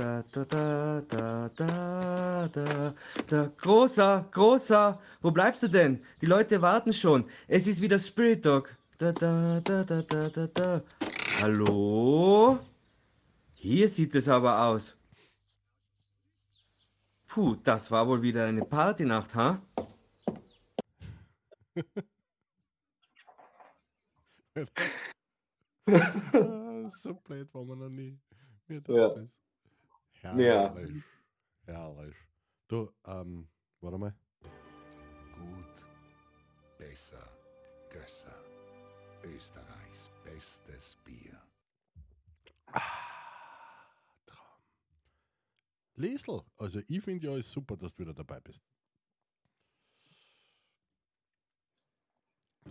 Da, da, da, da, da, da, da. Großer, großer, wo bleibst du denn? Die Leute warten schon. Es ist wieder Spirit Dog. Da, da, da, da, da, da, da. Hallo? Hier sieht es aber aus. Puh, das war wohl wieder eine Partynacht, ha? Ah, so blöd war man noch nie. Mir Ja. das. Ja. Herrlich. Herrlich. Du, ähm, warte mal. Gut, besser, Gösser. Österreichs bestes Bier. Traum. Liesl, also ich finde ja ist super, dass du wieder dabei bist.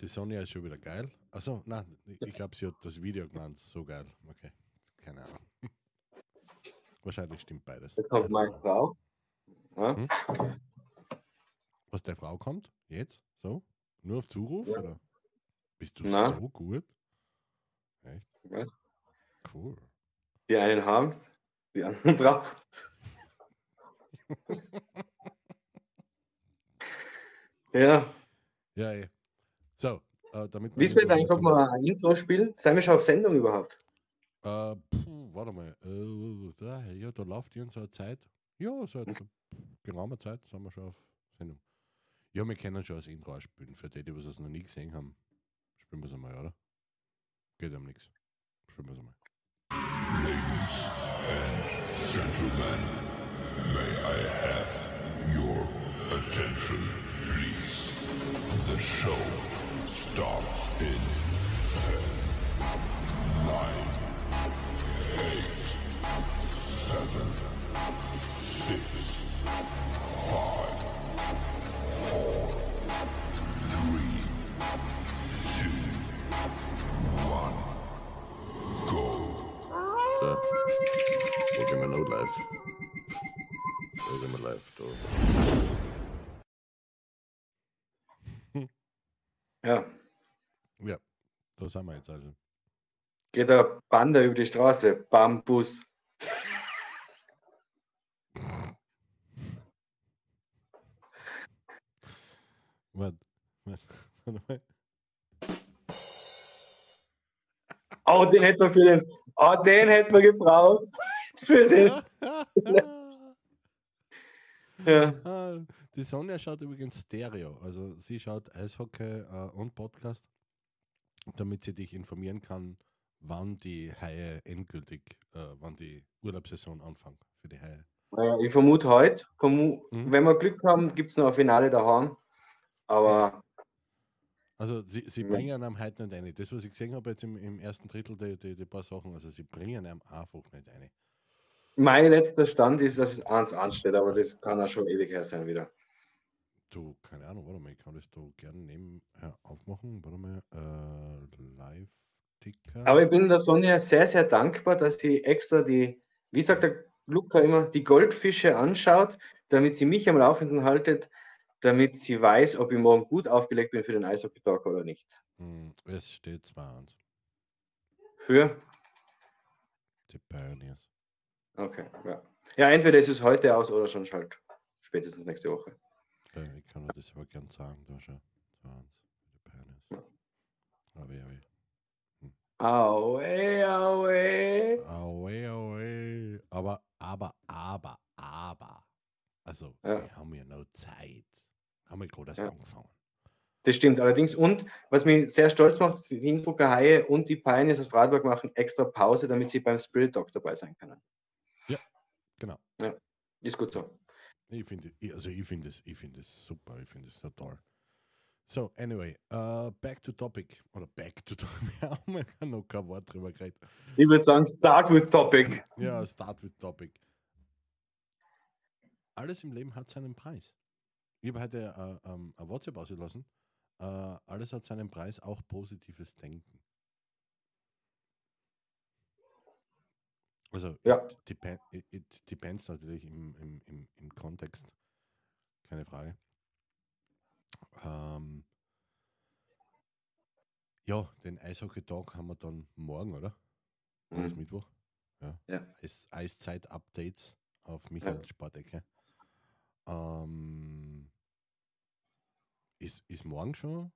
Die Sonja ist schon wieder geil. Also, nein, ich- glaube, sie hat das Video genannt. So geil. Okay. Keine Ahnung. Wahrscheinlich stimmt beides. Jetzt kommt meine Frau. Ja? Hm? Was der Frau kommt? Jetzt? So? Nur auf Zuruf? Ja. Oder? Bist du Na. so gut? Echt? Ja. Cool. Die einen haben es, die anderen brauchen es. ja, Ja, eh. So, äh, damit wissen wir jetzt eigentlich, ob wir ein Intro spielen? Seien wir schon auf Sendung überhaupt? Äh, warte mal. Äh, da, ja, da läuft irgend so eine Zeit. Ja, seit geraumer Zeit sind wir schon auf Sendung. Ja, wir können schon das Intro spielen. Für die, die was es noch nie gesehen haben, spielen wir es einmal, oder? Geht um nichts. Spielen wir es einmal. Gentlemen, may I have your attention, please? The show starts in 9, Ja. Ja, da sind wir jetzt also. Geht der Panda über die Straße. Bambus. Warte, warte, warte mal. Oh, den hätten wir für den. Oh, den hätten wir gebraucht. Für den. Ja. Ah, Die Sonja schaut übrigens Stereo. Also sie schaut Eishockey äh, und Podcast, damit sie dich informieren kann, wann die Haie endgültig, äh, wann die Urlaubssaison anfängt für die Haie. Ich vermute heute. Vermu Mhm. Wenn wir Glück haben, gibt es noch ein Finale daheim. Aber Also sie, sie bringen einem heute nicht rein. Das, was ich gesehen habe jetzt im, im ersten Drittel, die, die, die paar Sachen, also sie bringen einem einfach nicht rein. mein letzter Stand ist, dass es 1 ansteht, aber das kann auch schon ewig her sein wieder. Du, keine Ahnung, warte mal, ich kann das da gerne nebenher aufmachen. Warte mal, äh, Live-Ticker. Aber ich bin der Sonja sehr, sehr dankbar, dass sie extra die, wie sagt der Luca immer, die Goldfische anschaut, damit sie mich am Laufenden haltet, damit sie weiß, ob ich morgen gut aufgelegt bin für den Eishockey-Talk oder nicht. Hm, es steht 2-1. Für? Die Pioneers. Okay, ja. Ja, entweder ist es heute aus oder schon halt spätestens nächste Woche. Äh, ich kann das aber gern sagen, da schon. 2-1 für die Pioneers. Ja, Aue, aue. Aue, aue. Aber, aber, aber, aber. Also, Ja. die haben ja noch Zeit. Haben wir gerade erst Ja. angefangen. Das stimmt allerdings. Und was mich sehr stolz macht, die Innsbrucker Haie und die Pioneers aus Freiburg machen extra Pause, damit sie beim Spirit Talk dabei sein können. Genau. Ist gut so. Ich finde, also ich finde es, ich finde es super, ich finde es total. So, anyway, uh, back to topic. Oder back to topic. Wir haben ja noch kein Wort drüber geredet. Ich würde sagen, start with topic. Ja, start with topic. Alles im Leben hat seinen Preis. Ich habe heute äh, ähm, ein WhatsApp ausgelassen. Äh, alles hat seinen Preis, auch positives Denken. Also, Ja. it, depen it, it depends natürlich im, im, im, im Kontext. Keine Frage. Ähm, ja, den Eishockey-Tag haben wir dann morgen, oder? Mhm. Mittwoch? Ja. Ja. Eis, Eiszeit-Updates auf Michaels Sportecke. Ähm, ist, ist morgen schon,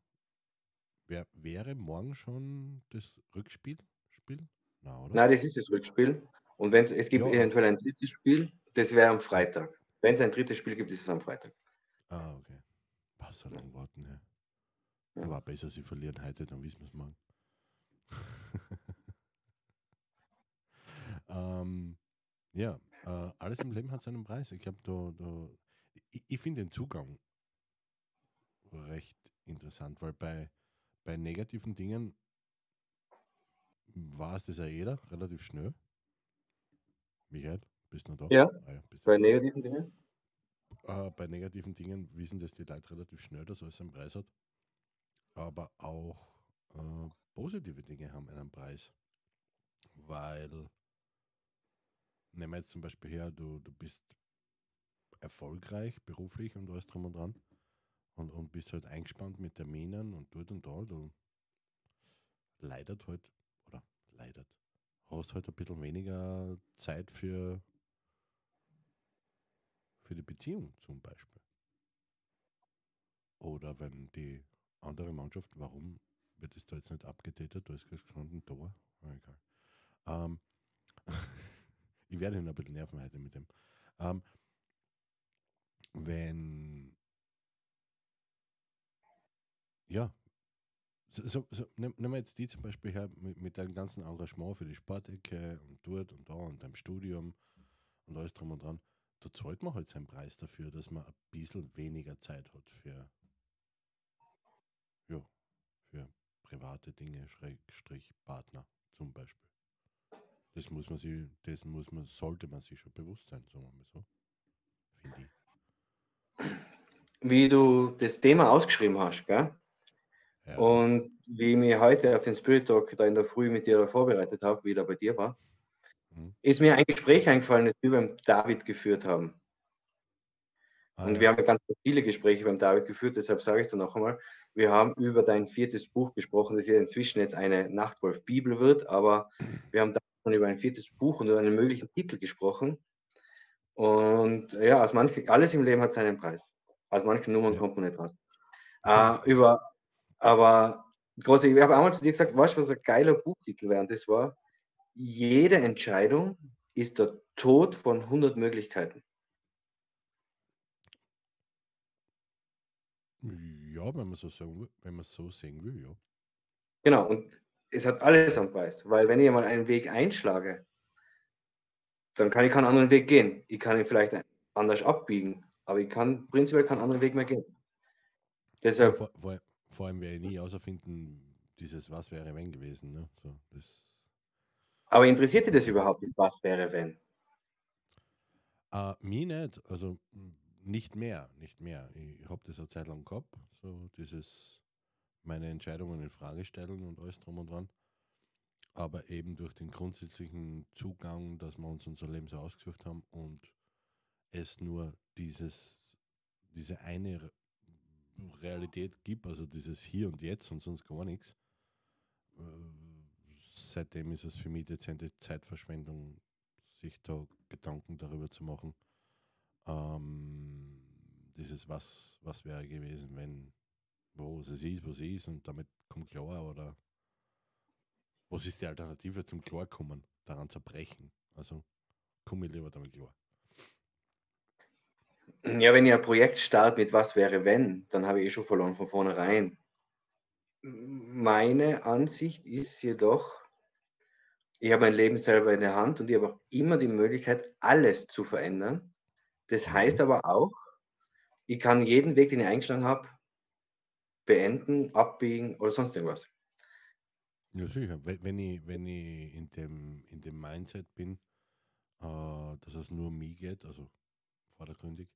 wär, wäre morgen schon das Rückspiel? Spiel? Na, oder? Nein, das ist das Rückspiel. Und wenn es, gibt Ja. eventuell ein drittes Spiel, das wäre am Freitag. Wenn es ein drittes Spiel gibt, ist es am Freitag. Ah, okay. Was so lange warten, ja. Ja. Aber besser, sie verlieren heute, dann wissen wir es morgen. ähm, ja, äh, alles im Leben hat seinen Preis. Ich glaube, da, da, ich, ich finde den Zugang recht interessant, weil bei, bei negativen Dingen war es das ja jeder relativ schnell. Michael, bist du noch da? Ja, Ah ja Bei da. negativen Dingen. Äh, bei negativen Dingen wissen das die Leute relativ schnell, dass alles einen Preis hat. Aber auch äh, positive Dinge haben einen Preis. Weil, nehmen wir jetzt zum Beispiel her, du, du bist erfolgreich beruflich und alles drum und dran und, und bist halt eingespannt mit Terminen und dort und da. Du leidet halt, oder leidet, hast halt ein bisschen weniger Zeit für für die Beziehung zum Beispiel. Oder wenn die andere Mannschaft, warum wird es da jetzt nicht abgetätet? Da ist gestanden Tor. Ah, egal. Ähm, ich werde ihn ein bisschen nerven heute mit dem. Ähm, wenn ja, so, so, nehmen wir jetzt die zum Beispiel her mit, mit deinem ganzen Engagement für die Sportecke und dort und da und deinem Studium und alles drum und dran da zahlt man halt seinen Preis dafür, dass man ein bisschen weniger Zeit hat für, ja, für private Dinge, Schrägstrich Partner zum Beispiel. Das muss man sich, das muss man, sollte man sich schon bewusst sein, sagen wir mal so. Finde ich. Wie du das Thema ausgeschrieben hast, gell? Ja, Und wie ich mich heute auf den Spirit Talk da in der Früh mit dir vorbereitet habe, wie ich da bei dir war, Mhm. ist mir ein Gespräch eingefallen, das wir beim David geführt haben. ah, Und ja. wir haben ja ganz viele Gespräche beim David geführt, deshalb sage ich es dir noch einmal. Wir haben über dein viertes Buch gesprochen, das ja inzwischen jetzt eine Nachtwolf-Bibel wird, aber wir haben da schon über ein viertes Buch und über einen möglichen Titel gesprochen. Und ja, aus manchen, alles im Leben hat seinen Preis. Aus manchen Nummern Ja. kommt man nicht raus. Äh, über, aber große, ich habe einmal zu dir gesagt, weißt du, was ein geiler Buchtitel wäre? Und das war, jede Entscheidung ist der Tod von 100 Möglichkeiten. ja, wenn man so sagen will, wenn man so sehen will, ja. Genau, und es hat alles am Preis, weil wenn ich mal einen Weg einschlage, dann kann ich keinen anderen Weg gehen. Ich kann ihn vielleicht anders abbiegen, aber ich kann prinzipiell keinen anderen Weg mehr gehen. Deshalb, vor, vor, vor allem werde ich nie außerfinden, dieses Was wäre wenn gewesen. Ne? So, das, aber interessiert dich das überhaupt nicht, was wäre, wenn? Äh, mich nicht, also nicht mehr, nicht mehr. Ich habe das eine Zeit lang gehabt, so dieses meine Entscheidungen in Frage stellen und alles drum und dran. Aber eben durch den grundsätzlichen Zugang, dass wir uns unser Leben so ausgesucht haben und es nur dieses, diese eine Re- Realität gibt, also dieses Hier und Jetzt und sonst gar nichts. Äh, Seitdem ist es für mich dezente Zeitverschwendung, sich da Gedanken darüber zu machen. Ähm, dieses was, was wäre gewesen, wenn, wo es ist, was ist und damit kommt klar oder was ist die Alternative zum Klarkommen, daran zerbrechen. Also komme ich lieber damit klar. Ja, wenn ich ein Projekt starte mit was wäre, wenn, dann habe ich eh schon verloren von vornherein. Meine Ansicht ist jedoch, ich habe mein Leben selber in der Hand und ich habe auch immer die Möglichkeit, alles zu verändern. Das heißt aber auch, ich kann jeden Weg, den ich eingeschlagen habe, beenden, abbiegen oder sonst irgendwas. Ja, sicher. Wenn, ich, wenn ich in dem, in dem Mindset bin, äh, dass es nur um mich geht, also vordergründig,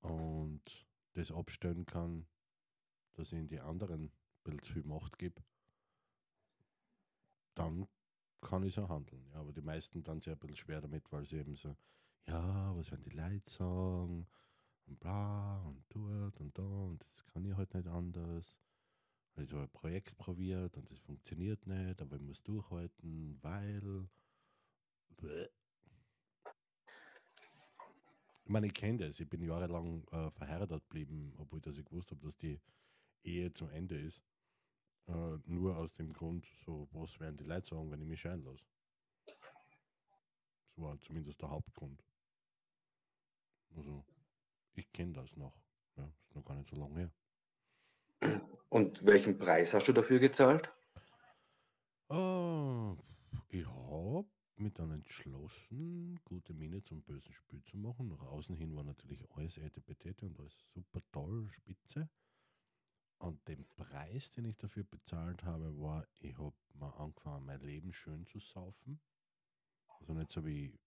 und das abstellen kann, dass ich in die anderen ein bisschen zu viel Macht gebe, dann kann ich so handeln. Ja, aber die meisten dann sehr ein bisschen schwer damit, weil sie eben so, ja, was werden die Leute sagen? Und bla und dort und da und das kann ich halt nicht anders. Habe ein Projekt probiert und das funktioniert nicht, aber ich muss durchhalten, weil. Ich meine, ich kenne das. Ich bin jahrelang äh, verheiratet geblieben, obwohl dass ich gewusst habe, dass die Ehe zum Ende ist. Äh, nur aus dem Grund, so, was werden die Leute sagen, wenn ich mich scheiden lasse. Das war zumindest der Hauptgrund. Also, ich kenne das noch. Ja, ist noch gar nicht so lange her. Und welchen Preis hast du dafür gezahlt? Ah, ich habe mich dann entschlossen, gute Miene zum bösen Spiel zu machen. Nach außen hin war natürlich alles etipetete und alles super toll, spitze. Und den Preis, den ich dafür bezahlt habe, war, ich habe mal angefangen, mein Leben schön zu saufen. Also nicht so wie,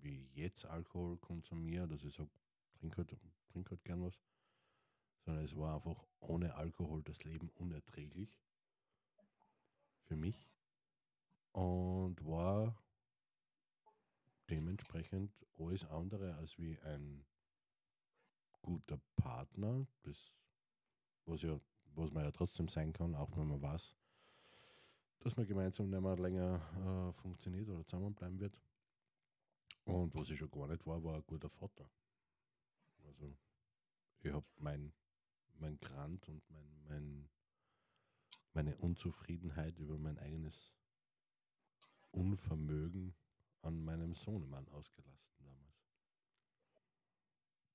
wie jetzt Alkohol konsumiere, dass ich sage, trink halt, trink halt gern was. Sondern es war einfach ohne Alkohol das Leben unerträglich. Für mich. Und war dementsprechend alles andere als wie ein guter Partner, das, was, ja, was man ja trotzdem sein kann, auch wenn man weiß, dass man gemeinsam nicht mehr länger äh, funktioniert oder zusammenbleiben wird. Und was ich schon gar nicht war, war ein guter Vater. Also ich habe mein, mein Grant und mein, mein, meine Unzufriedenheit über mein eigenes Unvermögen an meinem Sohnemann ausgelassen damals.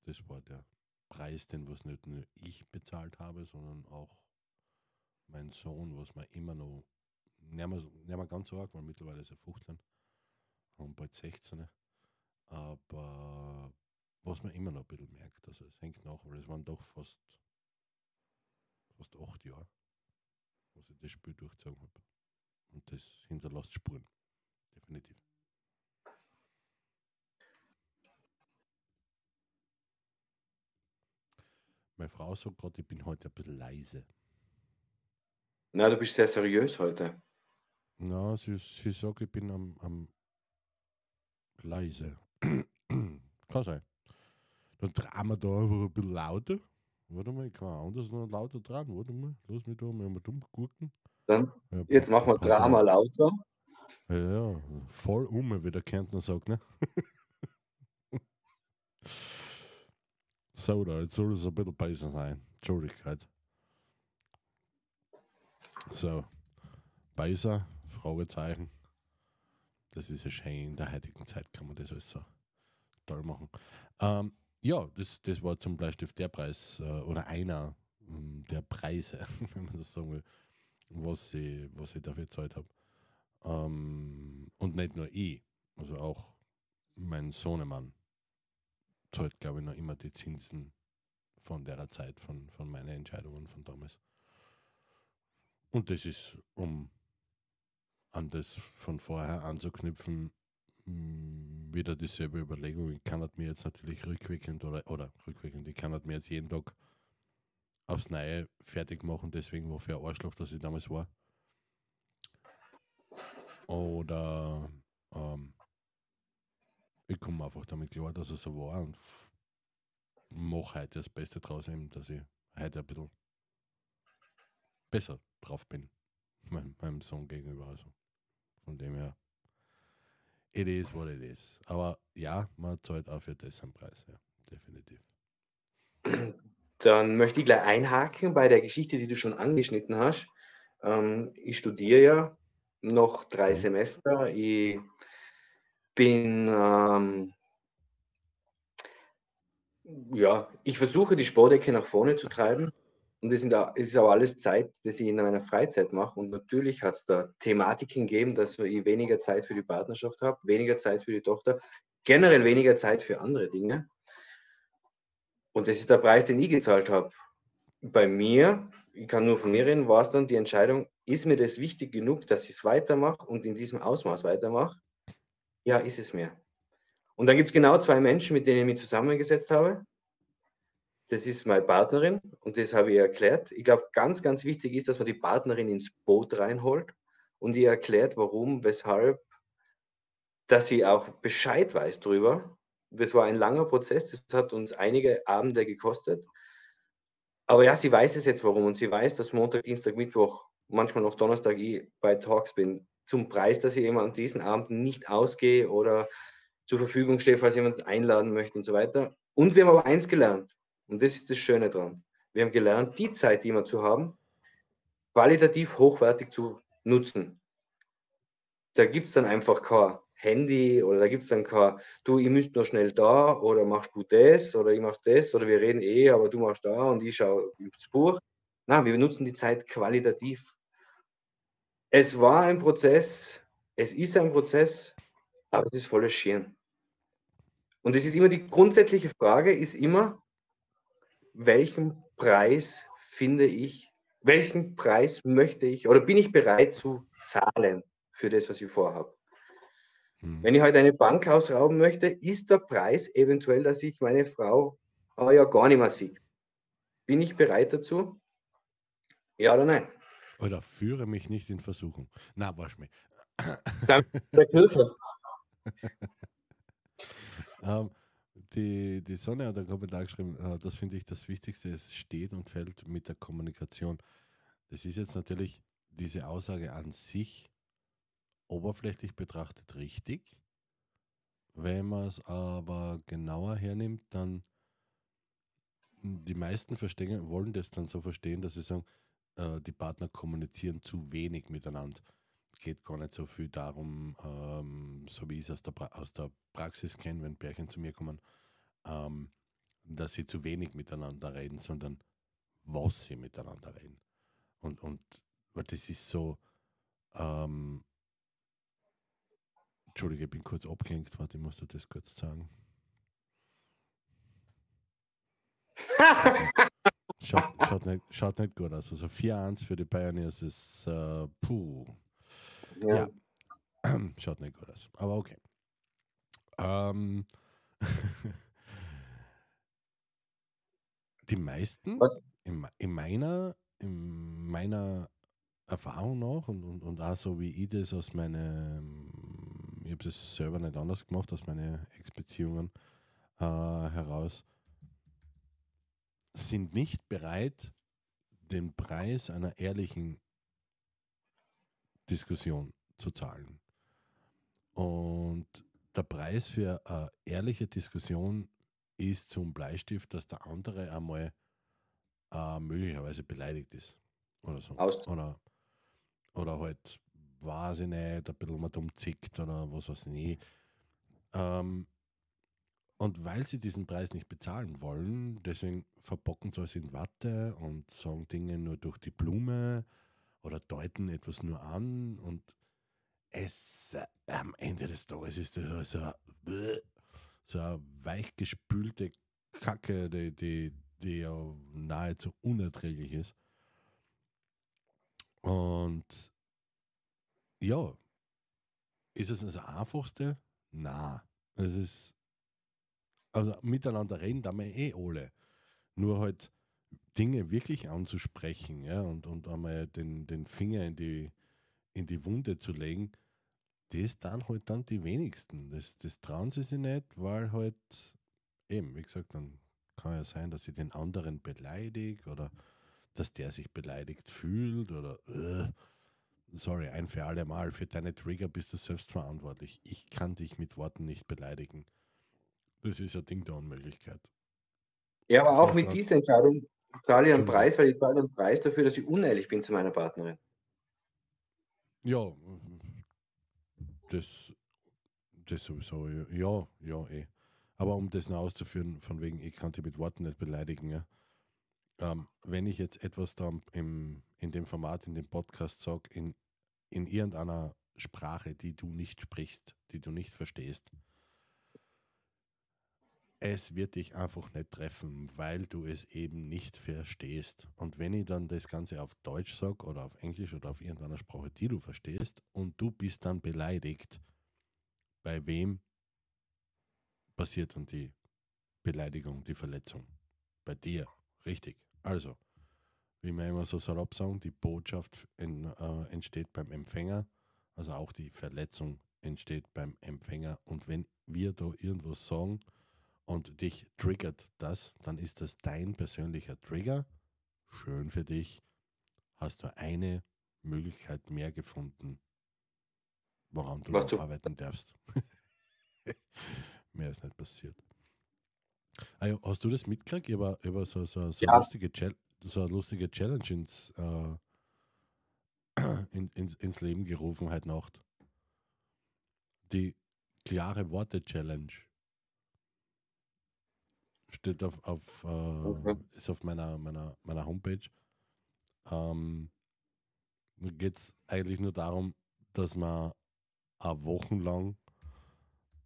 Das war der Preis, den was nicht nur ich bezahlt habe, sondern auch mein Sohn, was mir immer noch, nicht mehr, nicht mehr ganz so arg, weil mittlerweile ist er 15 und bald 16. Aber was man immer noch ein bisschen merkt, also es hängt nach, weil es waren doch fast, fast acht Jahre, was ich das Spiel durchgezogen habe. Und das hinterlässt Spuren. Definitiv. Meine Frau sagt gerade, ich bin heute ein bisschen leise. Na, du bist sehr seriös heute. Na, sie, sie sagt, ich bin am, am leise. kann sein. Dann drehen wir da einfach ein bisschen lauter. Warte mal, ich kann anders noch lauter dran. Warte mal, lass mich da mal dumm gucken. Dann, Ja, jetzt machen wir. Drama lauter. Ja, ja, voll um, wie der Kärntner sagt, ne? so, da, jetzt soll es ein bisschen besser sein. Entschuldigkeit. So, besser, Fragezeichen. Das ist ja schön, in der heutigen Zeit kann man das alles so toll machen. Ähm, ja, das, das war zum Bleistift der Preis äh, oder einer ähm, der Preise, wenn man das sagen will, was ich, was ich dafür gezahlt habe. Ähm, und nicht nur ich, also auch mein Sohnemann zahlt, glaube ich, noch immer die Zinsen von der Zeit, von, von meinen Entscheidungen von damals. Und das ist, um an das von vorher anzuknüpfen, wieder dieselbe Überlegung. Ich kann halt mir jetzt natürlich rückwirkend oder, oder rückwirkend, ich kann halt mir jetzt jeden Tag aufs Neue fertig machen, deswegen, wofür ein Arschloch, dass ich damals war. Oder ähm, ich komme einfach damit klar, dass es so war und mache heute das Beste draus, eben, dass ich heute ein bisschen besser drauf bin, meinem, meinem Sohn gegenüber. Also von dem her, it is what it is. Aber ja, man zahlt auch für das einen Preis, ja, definitiv. Dann möchte ich gleich einhaken bei der Geschichte, die du schon angeschnitten hast. Ähm, ich studiere ja noch drei Mhm. Semester. Ich bin, ähm, ja, ich versuche die Sportecke nach vorne zu treiben. Und es ist aber alles Zeit, das ich in meiner Freizeit mache. Und natürlich hat es da Thematiken gegeben, dass ich weniger Zeit für die Partnerschaft habe, weniger Zeit für die Tochter, generell weniger Zeit für andere Dinge. Und das ist der Preis, den ich gezahlt habe. Bei mir, ich kann nur von mir reden, war es dann die Entscheidung, ist mir das wichtig genug, dass ich es weitermache und in diesem Ausmaß weitermache? Ja, ist es mir. Und dann gibt es genau zwei Menschen, mit denen ich mich zusammengesetzt habe. Das ist meine Partnerin und das habe ich erklärt. Ich glaube, ganz, ganz wichtig ist, dass man die Partnerin ins Boot reinholt und ihr erklärt, warum, weshalb, dass sie auch Bescheid weiß drüber. Das war ein langer Prozess, das hat uns einige Abende gekostet. Aber ja, sie weiß es jetzt warum und sie weiß, dass Montag, Dienstag, Mittwoch, manchmal noch Donnerstag ich bei Talks bin zum Preis, dass ich eben an diesen Abenden nicht ausgehe oder zur Verfügung stehe, falls jemand einladen möchte und so weiter. Und wir haben aber eins gelernt, und das ist das Schöne dran. Wir haben gelernt, die Zeit, die wir zu haben, qualitativ hochwertig zu nutzen. Da gibt es dann einfach kein Handy oder da gibt es dann kein, du, ich müsst nur schnell da oder machst du das oder ich mach das oder wir reden eh, aber du machst da und ich schaue ins Buch. Nein, wir nutzen die Zeit qualitativ. Es war ein Prozess, es ist ein Prozess, aber es ist volles Schirn. Und es ist immer die grundsätzliche Frage, ist immer, welchen Preis finde ich, welchen Preis möchte ich oder bin ich bereit zu zahlen für das, was ich vorhabe? Hm. Wenn ich heute eine Bank ausrauben möchte, ist der Preis eventuell, dass ich meine Frau aber ja gar nicht mehr sehe. Bin ich bereit dazu? Ja oder nein? Oder führe mich nicht in Versuchung. Na, wasch mich. Danke, der Hilfe. Ähm, die, die Sonne hat einen Kommentar geschrieben, äh, das finde ich das Wichtigste, es steht und fällt mit der Kommunikation. Das ist jetzt natürlich diese Aussage an sich oberflächlich betrachtet richtig. Wenn man es aber genauer hernimmt, dann die meisten verstehen, wollen das dann so verstehen, dass sie sagen, äh, die Partner kommunizieren zu wenig miteinander. Es geht gar nicht so viel darum, ähm, so wie ich es aus der, pra aus der Praxis kenne, wenn Pärchen zu mir kommen, ähm, dass sie zu wenig miteinander reden, sondern was sie miteinander reden. Und, und weil das ist so, ähm, Entschuldige, ich bin kurz abgelenkt, warte, ich muss dir das kurz sagen. Schaut, schaut, nicht, schaut nicht gut aus. Also 4-1 für die Pioneers ist äh, puh. Ja. Ja. Schaut nicht gut aus. Aber okay. Ähm, die meisten in, in, meiner, in meiner Erfahrung nach und, und, und auch so wie ich das aus meinen, ich habe das selber nicht anders gemacht, aus meinen Ex-Beziehungen äh, heraus, sind nicht bereit, den Preis einer ehrlichen Diskussion zu zahlen. Und der Preis für eine ehrliche Diskussion ist zum Bleistift, dass der andere einmal äh, möglicherweise beleidigt ist. Oder so. Aus. Oder, oder halt, weiß ich nicht, ein bisschen mal dumm zickt oder was weiß ich nicht. Ähm, und weil sie diesen Preis nicht bezahlen wollen, deswegen verbocken sie es in Watte und sagen Dinge nur durch die Blume oder deuten etwas nur an und es äh, am Ende des Tages ist das so, ein- so eine weichgespülte Kacke, die, die, die ja nahezu unerträglich ist. Und ja, ist es das Einfachste? Na, es ist also miteinander reden, da wir eh alle. Nur halt Dinge wirklich anzusprechen, ja, und, und einmal den, den Finger in die, in die Wunde zu legen, das dann halt dann die wenigsten. Das, das trauen sie sich nicht, weil halt eben, wie gesagt, dann kann ja sein, dass sie den anderen beleidigt oder dass der sich beleidigt fühlt oder äh, sorry, ein für alle Mal, für deine Trigger bist du selbst verantwortlich. Ich kann dich mit Worten nicht beleidigen. Das ist ein Ding der Unmöglichkeit. Ja, aber auch mit dieser Entscheidung zahle ich einen Entschuldigung. Preis, weil ich zahle einen Preis dafür, dass ich unehrlich bin zu meiner Partnerin. Ja, das, das sowieso, ja, ja, eh. Aber um das noch auszuführen, von wegen, ich kann dich mit Worten nicht beleidigen, ja. Ähm, wenn ich jetzt etwas da im, in dem Format, in dem Podcast sage, in, in irgendeiner Sprache, die du nicht sprichst, die du nicht verstehst, es wird dich einfach nicht treffen, weil du es eben nicht verstehst. Und wenn ich dann das Ganze auf Deutsch sage oder auf Englisch oder auf irgendeiner Sprache, die du verstehst, und du bist dann beleidigt, bei wem passiert dann die Beleidigung, die Verletzung? Bei dir, richtig. Also, wie wir immer so salopp sagen, die Botschaft in, äh, entsteht beim Empfänger, also auch die Verletzung entsteht beim Empfänger. Und wenn wir da irgendwas sagen, und dich triggert das, dann ist das dein persönlicher Trigger. Schön für dich. Hast du eine Möglichkeit mehr gefunden, woran du du- arbeiten darfst. Mehr ist nicht passiert. Ja, hast du das mitgekriegt? Habe über so, so, so, Ja. eine lustige Chal- so lustige Challenge ins, äh, in, ins, ins Leben gerufen heute Nacht. Die klare Worte Challenge. Steht auf, auf, äh, Okay. ist auf meiner, meiner, meiner Homepage. Ähm, da geht es eigentlich nur darum, dass man eine Wochen lang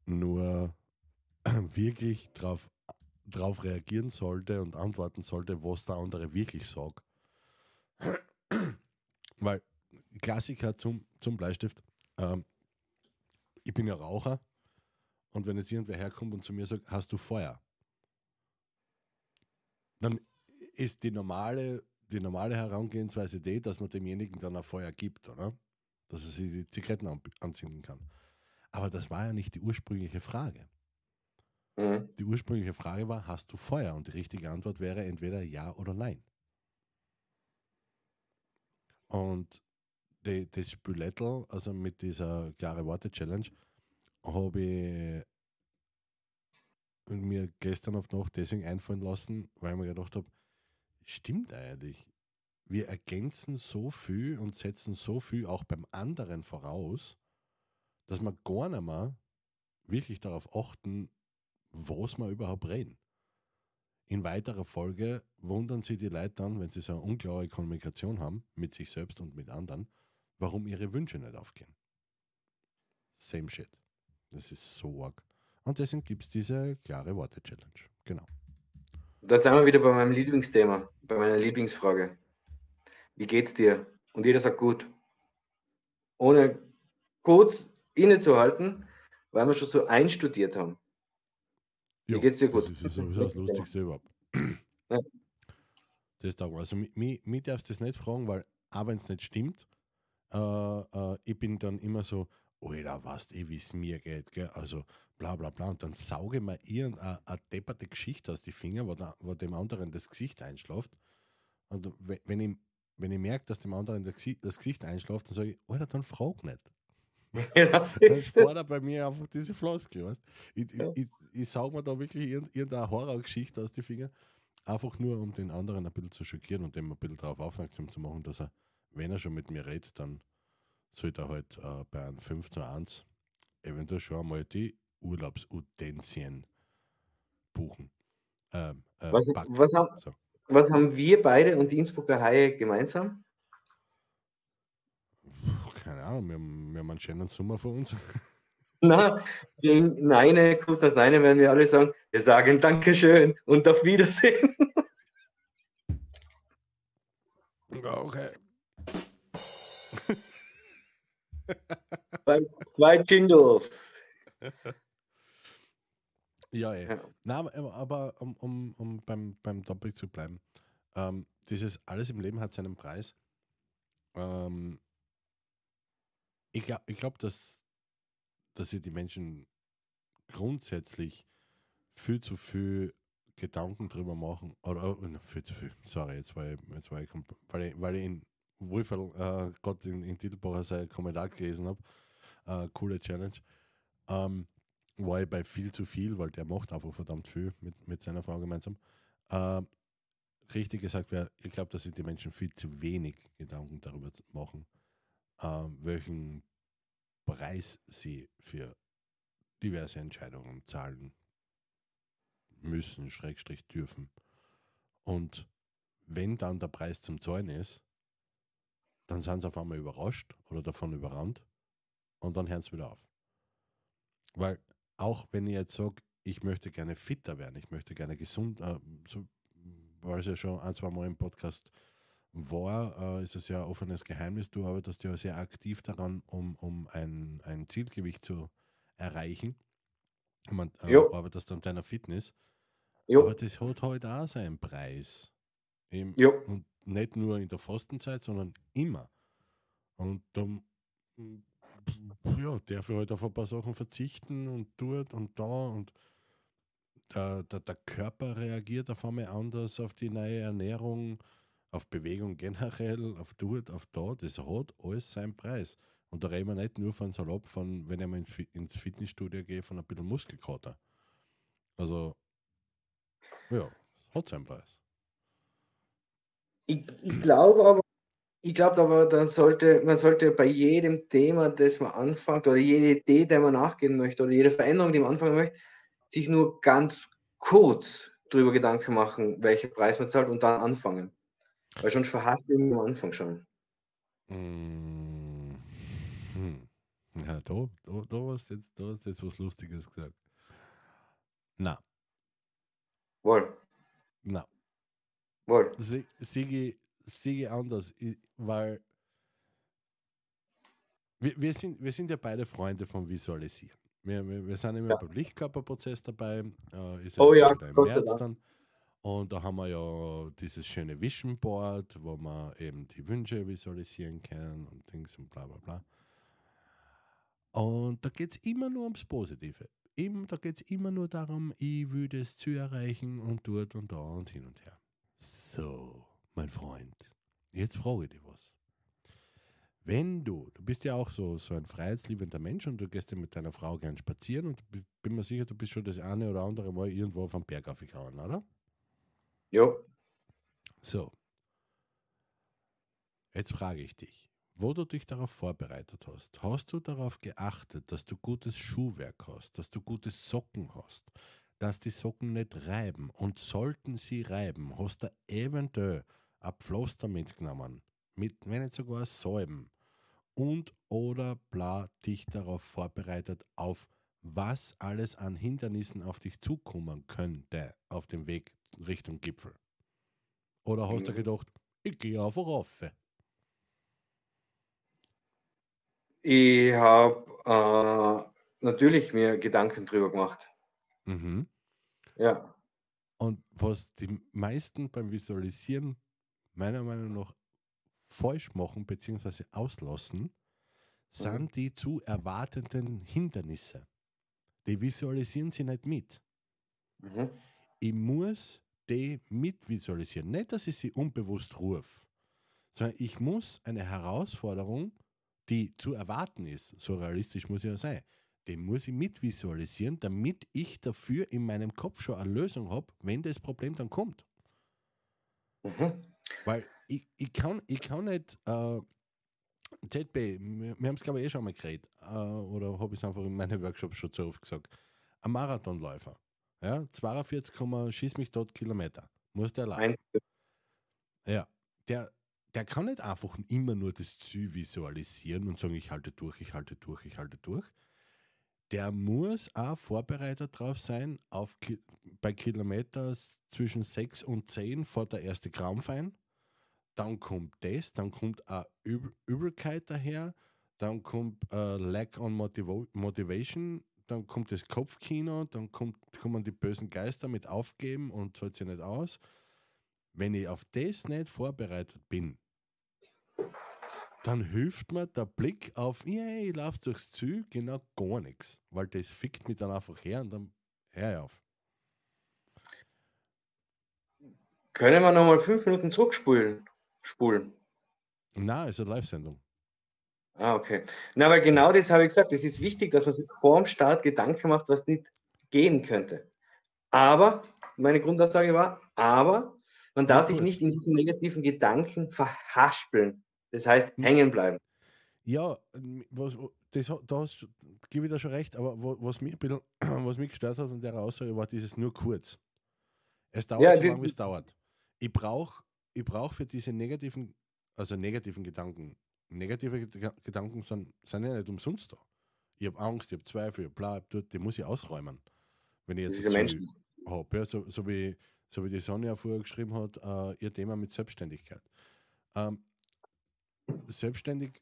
nur wirklich drauf, drauf reagieren sollte und antworten sollte, was der andere wirklich sagt. Weil Klassiker zum, zum Bleistift, ähm, ich bin ja Raucher und wenn jetzt irgendwer herkommt und zu mir sagt, hast du Feuer? Dann ist die normale, die normale Herangehensweise die, dass man demjenigen dann ein Feuer gibt, oder? Dass er sich die Zigaretten an, anzünden kann. Aber das war ja nicht die ursprüngliche Frage. Mhm. Die ursprüngliche Frage war, hast du Feuer? Und die richtige Antwort wäre entweder ja oder nein. Und die, das Spülettel, also mit dieser klare Worte-Challenge, habe ich mir gestern auf Nacht deswegen einfallen lassen, weil mir gedacht habe, stimmt eigentlich. Wir ergänzen so viel und setzen so viel auch beim anderen voraus, dass wir gar nicht mehr wirklich darauf achten, was wir überhaupt reden. In weiterer Folge wundern sich die Leute dann, wenn sie so eine unklare Kommunikation haben mit sich selbst und mit anderen, warum ihre Wünsche nicht aufgehen. Same shit. Das ist so arg. Und deswegen gibt es diese klare Worte-Challenge. Genau. Da sind wir wieder bei meinem Lieblingsthema, bei meiner Lieblingsfrage. Wie geht's dir? Und jeder sagt gut. Ohne kurz innezuhalten, weil wir schon so einstudiert haben. Wie geht's dir gut? Das ist sowieso das Lustigste überhaupt. Ja. Das mir. Also, mich, mich, mich darfst du das nicht fragen, weil, auch wenn es nicht stimmt, äh, äh, ich bin dann immer so, Alter, weißt eh, wie es mir geht, gell? Also, bla bla bla. Und dann sauge ich mir irgendeine eine depperte Geschichte aus die Finger, wo, der, wo dem anderen das Gesicht einschläft. Und we- wenn ich, wenn ich merke, dass dem anderen das Gesicht, einschläft, dann sage ich, Alter, dann frag nicht. Ja, das Dann ist spart er bei mir einfach diese Floskel, weißt Ich, Ja. ich, ich saug mir da wirklich irgend- irgendeine Horrorgeschichte aus die Finger, einfach nur um den anderen ein bisschen zu schockieren und dem ein bisschen darauf aufmerksam zu machen, dass er, wenn er schon mit mir redet, dann sollte er halt äh, bei einem 5 zu 1 eventuell schon einmal die Urlaubsutensien buchen. Ähm, äh, Was, was, haben, So. was haben wir beide und die Innsbrucker Haie gemeinsam? Keine Ahnung, wir haben, wir haben einen schönen Sommer vor uns. Na, in Neine, kurz nach Neine werden wir alle sagen, wir sagen Dankeschön und auf Wiedersehen. Okay. Zwei, zwei Jingles. Ja, ey. Ja. Na, aber, aber um, um, um beim, beim Topic zu bleiben, ähm, dieses alles im Leben hat seinen Preis. Ähm, ich glaube, ich glaub, dass, dass sich die Menschen grundsätzlich viel zu viel Gedanken drüber machen. Oder oh, viel zu viel. Sorry, jetzt war ich, jetzt war ich, weil ich, weil ich in Wolferl äh, gerade in, in Titelbacher seinen Kommentar gelesen habe. Äh, coole Challenge. Ähm, war ich bei viel zu viel, weil der macht einfach verdammt viel mit, mit seiner Frau gemeinsam. Ähm, richtig gesagt wäre, ich glaube, dass sich die Menschen viel zu wenig Gedanken darüber machen, ähm, welchen Preis sie für diverse Entscheidungen zahlen müssen, Schrägstrich dürfen. Und wenn dann der Preis zum Zahlen ist, dann sind sie auf einmal überrascht oder davon überrannt und dann hören sie wieder auf. Weil auch wenn ich jetzt sage, ich möchte gerne fitter werden, ich möchte gerne gesund, äh, so, weil es ja schon ein, zwei Mal im Podcast war, äh, ist es ja ein offenes Geheimnis. Du arbeitest ja sehr aktiv daran, um, um ein, ein Zielgewicht zu erreichen. Man äh, Jo. arbeitest an deiner Fitness. Jo, Aber das hat halt auch seinen Preis. Im, und nicht nur in der Fastenzeit, sondern immer. Und dann mm, ja, darf ich halt auf ein paar Sachen verzichten und dort und da und der, der, der Körper reagiert auf einmal anders auf die neue Ernährung, auf Bewegung generell, auf dort, auf da. Das hat alles seinen Preis. Und da reden wir nicht nur von salopp, von wenn ich mal ins, Fi- ins Fitnessstudio gehe, von ein bisschen Muskelkater. Also, ja, hat seinen Preis. Ich, ich glaube aber, ich glaube aber, dann sollte, man sollte bei jedem Thema, das man anfängt, oder jede Idee, der man nachgehen möchte, oder jede Veränderung, die man anfangen möchte, sich nur ganz kurz darüber Gedanken machen, welchen Preis man zahlt und dann anfangen. Weil sonst verhasst man am Anfang schon. Mm, hm. Ja, da, da, da hast du jetzt, da hast du jetzt was Lustiges gesagt. Na, Wohl, na, wohl. sie- siege anders, weil wir, wir, sind, wir sind ja beide Freunde vom Visualisieren. Wir, wir, wir sind immer Ja. beim Lichtkörperprozess dabei. Äh, ist Oh jetzt ja, wieder im März dann. Und da haben wir ja dieses schöne Vision Board, wo man eben die Wünsche visualisieren kann und Dings und bla bla bla. Und da geht es immer nur ums Positive. Im, da geht es immer nur darum, ich würde es zu erreichen und dort und da und hin und her. So, mein Freund, jetzt frage ich dich was. Wenn du, du bist ja auch so, so ein freiheitsliebender Mensch und du gehst ja mit deiner Frau gern spazieren und bin mir sicher, du bist schon das eine oder andere Mal irgendwo auf dem Berg aufgehauen, oder? Jo, So. Jetzt frage ich dich, wo du dich darauf vorbereitet hast. Hast du darauf geachtet, dass du gutes Schuhwerk hast, dass du gute Socken hast, dass die Socken nicht reiben und sollten sie reiben, hast du eventuell ein Pflaster mitgenommen, mit, wenn nicht sogar Salben und oder bla dich darauf vorbereitet, auf was alles an Hindernissen auf dich zukommen könnte auf dem Weg Richtung Gipfel. Oder hast du Mhm. gedacht, ich gehe einfach rauf? ich habe äh, natürlich mir Gedanken drüber gemacht. Mhm. Ja, Und was die meisten beim Visualisieren meiner Meinung nach falsch machen bzw. auslassen, sind die zu erwartenden Hindernisse. Die visualisieren sie nicht mit. mhm. Ich muss die mitvisualisieren. Nicht, dass ich sie unbewusst rufe, sondern ich muss eine Herausforderung, die zu erwarten ist, so realistisch muss ich ja sein, die muss ich mitvisualisieren, damit ich dafür in meinem Kopf schon eine Lösung habe, wenn das Problem dann kommt. Mhm. Weil ich, ich, kann, ich kann nicht äh, ZB, wir, wir haben es glaube ich eh schon mal geredet, äh, oder habe ich es einfach in meinen Workshops schon zu oft gesagt, ein Marathonläufer, ja, 42, schieß mich dort Kilometer, muss der laufen. Ja, der, der kann nicht einfach immer nur das Ziel visualisieren und sagen, ich halte durch, ich halte durch, ich halte durch. Der muss auch vorbereitet drauf sein, auf bei Kilometer s- zwischen 6 und 10 vor der erste Krampf ein. Dann kommt das, dann kommt eine Üb Übelkeit daher, dann kommt äh, Lack on Motivo Motivation, dann kommt das Kopfkino, dann kommt, kommen die bösen Geister mit Aufgeben und zahlt sich nicht aus. Wenn ich auf das nicht vorbereitet bin, dann hilft mir der Blick auf, ja, ich laufe durchs Ziel, genau gar nichts. Weil das fickt mich dann einfach her und dann hör ich auf. können wir nochmal fünf Minuten zurückspulen? Spulen. Na, ist eine Live-Sendung. Ah, okay. Na, weil genau das habe ich gesagt. Es ist wichtig, dass man sich vorm Start Gedanken macht, was nicht gehen könnte. Aber, meine Grundaussage war, aber man darf sich nicht in diesen negativen Gedanken verhaspeln. Das heißt, Hm. hängen bleiben. Ja, ähm, was, das, hat- da hast, gebe ich da schon recht, aber wa- was mich, ein bisschen, was mich gestört hat an der Aussage war dieses nur kurz. Es dauert Ja, so das- lange, wie es dauert. Ich brauche ich brauch für diese negativen, also negativen Gedanken, negative Ged- Gedanken sind, sind ja nicht umsonst da. Ich habe Angst, ich habe Zweifel, ich bla, ich hab- die muss ich ausräumen. Wenn ich jetzt Diese Menschen. Habe, ja, so, so, wie, so wie die Sonja vorher geschrieben hat, äh, ihr Thema mit Selbstständigkeit. Ähm, selbstständig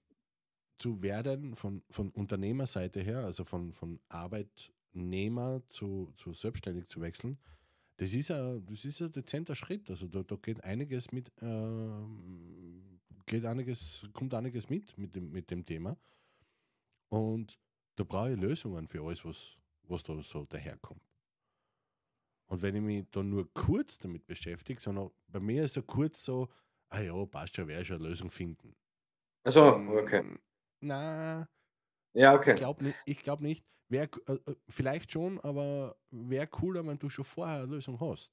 zu werden von, von Unternehmerseite her, also von, von Arbeitnehmer zu, zu selbstständig zu wechseln, das ist ja, das ist ein dezenter Schritt. Also da, da geht einiges mit, ähm, geht einiges, kommt einiges mit mit dem, mit dem Thema. Und da brauche ich Lösungen für alles, was, was da so daherkommt. Und wenn ich mich da nur kurz damit beschäftige, sondern bei mir ist so kurz so, ah ja, passt schon, werde ich eine Lösung finden. Also, okay. Mm, na, Ja, ich okay. glaube nicht. Ich glaub nicht. Wär, äh, äh, vielleicht schon, aber wäre cooler, wenn du schon vorher eine Lösung hast.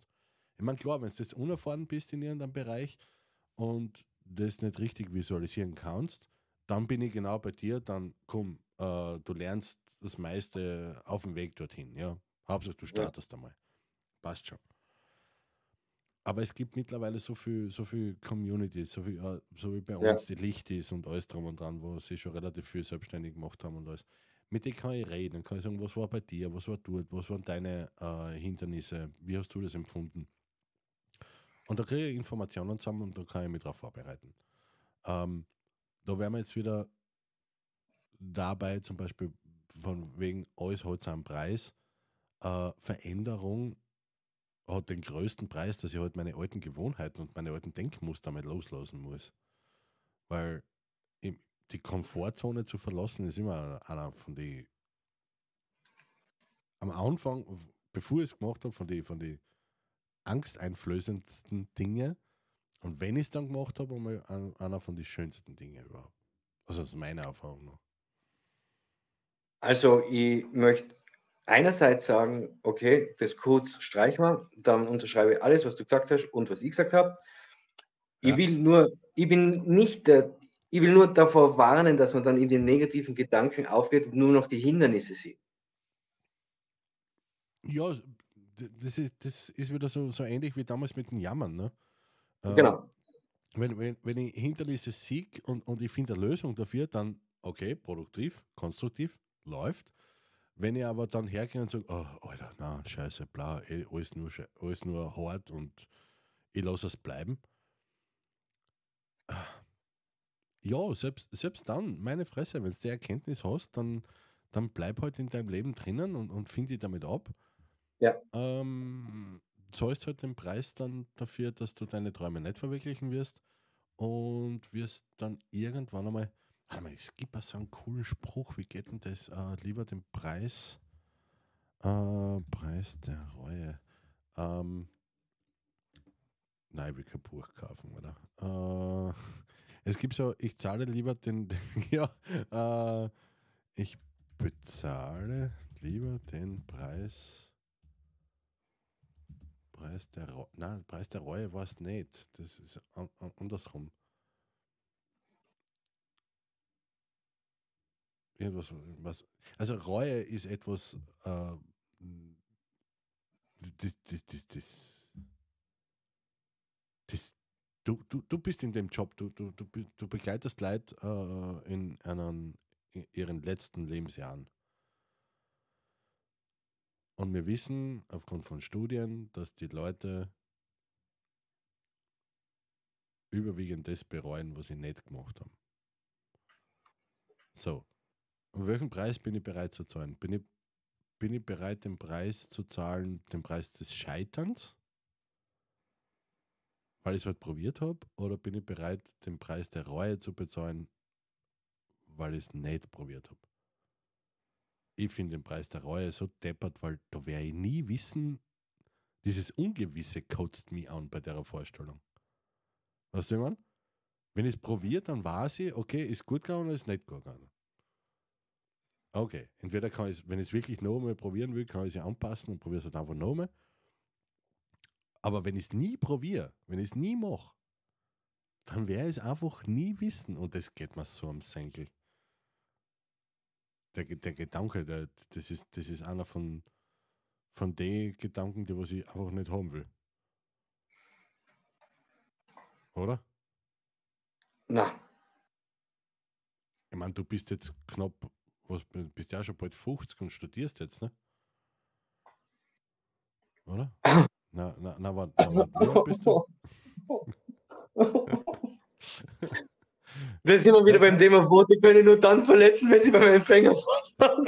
Ich meine, klar, wenn du jetzt unerfahren bist in irgendeinem Bereich und das nicht richtig visualisieren kannst, dann bin ich genau bei dir, dann komm, äh, du lernst das meiste auf dem Weg dorthin, ja. Hauptsache du startest einmal. Passt schon. Aber es gibt mittlerweile so viel, so viel Communities, so, viel, äh, so wie bei Ja. uns die Lichtis und alles drum und dran, wo sie schon relativ viel selbstständig gemacht haben und alles. Mit denen kann ich reden, kann ich sagen, was war bei dir, was war dort, was waren deine äh, Hindernisse, wie hast du das empfunden? Und da kriege ich Informationen zusammen und da kann ich mich darauf vorbereiten. Ähm, da wären wir jetzt wieder dabei, zum Beispiel von wegen alles hat seinen Preis. Äh, Veränderung hat den größten Preis, dass ich halt meine alten Gewohnheiten und meine alten Denkmuster mal loslassen muss. Weil die Komfortzone zu verlassen ist immer einer von den am Anfang, bevor ich es gemacht habe, von den von die angsteinflößendsten Dinge. Und wenn ich es dann gemacht habe, einmal ein- einer von den schönsten Dinge überhaupt. Also aus meiner Erfahrung noch. Also ich möchte einerseits sagen, okay, das kurz streichen wir, dann unterschreibe ich alles, was du gesagt hast und was ich gesagt habe. Ja. Ich will nur, ich bin nicht der, ich will nur davor warnen, dass man dann in den negativen Gedanken aufgeht und nur noch die Hindernisse sieht. Ja, das ist, das ist wieder so, so ähnlich wie damals mit dem Jammern. Ne? Äh, Genau. Wenn, wenn, wenn ich Hindernisse sehe und, und ich finde eine Lösung dafür, dann okay, produktiv, konstruktiv, läuft. Wenn ich aber dann hergehe und sage, oh, Alter, na, scheiße, bla, eh, alles, nur, alles nur hart und ich lasse es bleiben. Ja, selbst, selbst dann, meine Fresse, wenn du die Erkenntnis hast, dann, dann bleib halt in deinem Leben drinnen und, und finde dich damit ab. Ja. Ähm, zahlst halt den Preis dann dafür, dass du deine Träume nicht verwirklichen wirst und wirst dann irgendwann einmal, es gibt auch so einen coolen Spruch, wie geht denn das? Äh, lieber den Preis, äh, Preis der Reue. Ähm, nein, ich will kein Buch kaufen, oder? Äh, es gibt so, ich zahle lieber den, ja, äh, ich bezahle lieber den Preis. Preis der Reue. Nein, Preis der Reue war es nicht. Das ist an, an, andersrum. Irgendwas, was, also Reue ist etwas, äh, das, das, das, das, das, du, du, du bist in dem Job, du, du, du, du begleitest Leute äh, in, einen, in ihren letzten Lebensjahren. Und wir wissen aufgrund von Studien, dass die Leute überwiegend das bereuen, was sie nicht gemacht haben. So, welchen Preis bin ich bereit zu zahlen? Bin ich, bin ich bereit, den Preis zu zahlen, den Preis des Scheiterns, weil ich es halt probiert habe? Oder bin ich bereit, den Preis der Reue zu bezahlen, weil ich es nicht probiert habe? Ich finde den Preis der Reue so deppert, weil da werde ich nie wissen, dieses Ungewisse kotzt mich an bei der Vorstellung. Weißt du, ich meine? Wenn ich es probiere, dann weiß ich, okay, ist gut gegangen oder ist nicht gut gegangen. Okay, entweder kann ich wenn ich es wirklich nochmal probieren will, kann ich es anpassen und probiere es halt einfach nochmal. Aber wenn ich es nie probiere, wenn ich es nie mache, dann werde ich es einfach nie wissen. Und das geht mir so am Senkel. Der, der Gedanke, der, das, ist, das ist einer von, von den Gedanken, die was ich einfach nicht haben will. Oder? Na, Ich meine, du bist jetzt knapp, was, bist ja schon bald 50 und studierst jetzt, ne? Oder? Na, na, na, na, warte, wie alt bist du? Da sind wir wieder beim Thema, Worte können nur dann verletzen, wenn sie beim Empfänger vorkommen.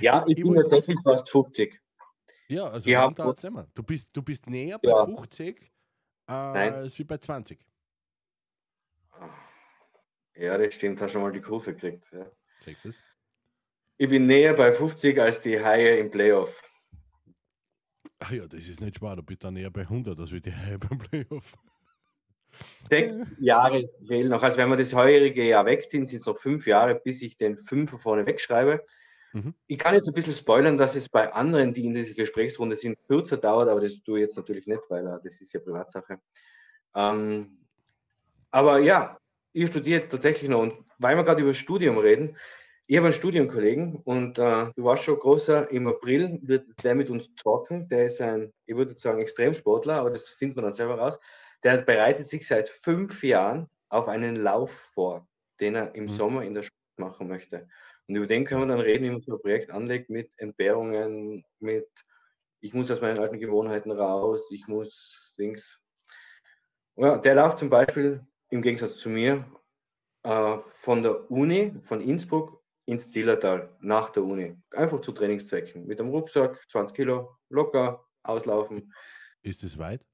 Ja, ich Ich bin tatsächlich fast 50. Ja, also haben da. Du bist, du bist näher bei Ja. 50 äh, als wie bei 20. Ja, das stimmt, hast schon mal die Kurve gekriegt. Ja. Das? Ich bin näher bei 50 als die Haie im Playoff. Ah ja, das ist nicht schwer. Du bist da näher bei 100 als wie die Haie beim Playoff. Sechs Jahre fehlen noch. Also wenn wir das heurige Jahr wegziehen, sind es noch fünf Jahre, bis ich den Fünfer vorne wegschreibe. Mhm. Ich kann jetzt ein bisschen spoilern, dass es bei anderen, die in dieser Gesprächsrunde sind, kürzer dauert, aber das tue ich jetzt natürlich nicht, weil äh, das ist ja Privatsache. Ähm, aber ja, ich studiere jetzt tatsächlich noch und weil wir gerade über das Studium reden, ich habe einen Studienkollegen und äh, du warst schon großer, im April wird der mit uns talken. Der ist ein, ich würde sagen, Extremsportler, aber das findet man dann selber raus. Der bereitet sich seit fünf Jahren auf einen Lauf vor, den er im Mhm. Sommer in der Schule machen möchte. Und über den können wir dann reden, wie man so ein Projekt anlegt mit Entbehrungen, mit ich muss aus meinen alten Gewohnheiten raus, ich muss Dings. Ja, der läuft zum Beispiel im Gegensatz zu mir äh, von der Uni, von Innsbruck ins Zillertal nach der Uni. Einfach zu Trainingszwecken. Mit dem Rucksack, 20 Kilo, locker, auslaufen. Ist es weit?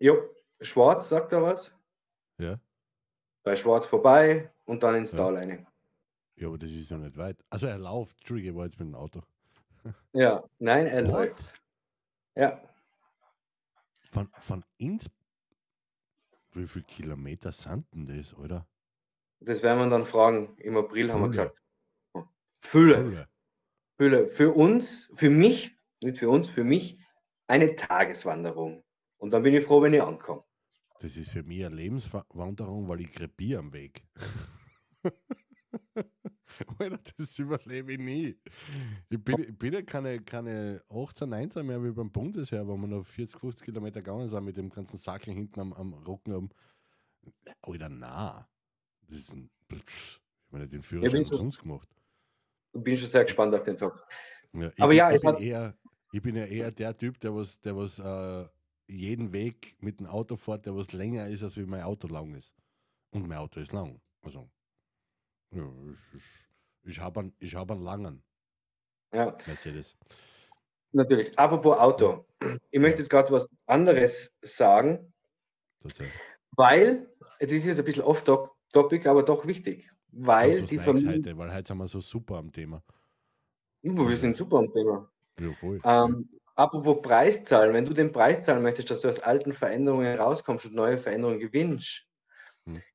Jo, Schwarz, sagt er was? Ja. Bei Schwarz vorbei und dann ins Ja. Tal rein. Ja, aber das ist ja nicht weit. Also er läuft, Entschuldige, ich war jetzt mit dem Auto. Ja, nein, er What? läuft. Ja, Von, von Innsbruck? Wie viele Kilometer sind denn das, oder? das werden wir dann fragen. Im April haben wir Fülle. gesagt. Fülle. Fülle. Fülle. Für uns, für mich, nicht für uns, für mich eine Tageswanderung. Und dann bin ich froh, wenn ich ankomme. Das ist für mich eine Lebenswanderung, weil ich krepiere am Weg. Alter, das überlebe ich nie. Ich bin, ich bin ja keine, keine 18, 19 mehr wie beim Bundesheer, wo wir noch 40, 50 Kilometer gegangen sind mit dem ganzen Sackel hinten am, am Rücken. Alter, na. Das ist ein, pff, ich meine, den Führerschein bin so- umsonst gemacht. Ich bin schon sehr gespannt auf den Tag. Ja, ich Aber bin, ja, ich bin, eher, ich bin ja eher der Typ, der was, der was äh, jeden Weg mit dem Auto fährt, der was länger ist, als wie mein Auto lang ist. Und mein Auto ist lang. Also, ja, ich, ich, ich habe einen, ich hab einen langen Ja, Mercedes. natürlich. Apropos Auto. Ich möchte jetzt gerade was anderes sagen, Tatsächlich. weil, das ist jetzt ein bisschen off-topic, aber doch wichtig. Weil die Familie. heute, weil heute sind wir so super am Thema. Wir sind super am Thema. Ja, voll. Ähm, apropos Preiszahlen, wenn du den Preis zahlen möchtest, dass du aus alten Veränderungen rauskommst und neue Veränderungen gewinnst.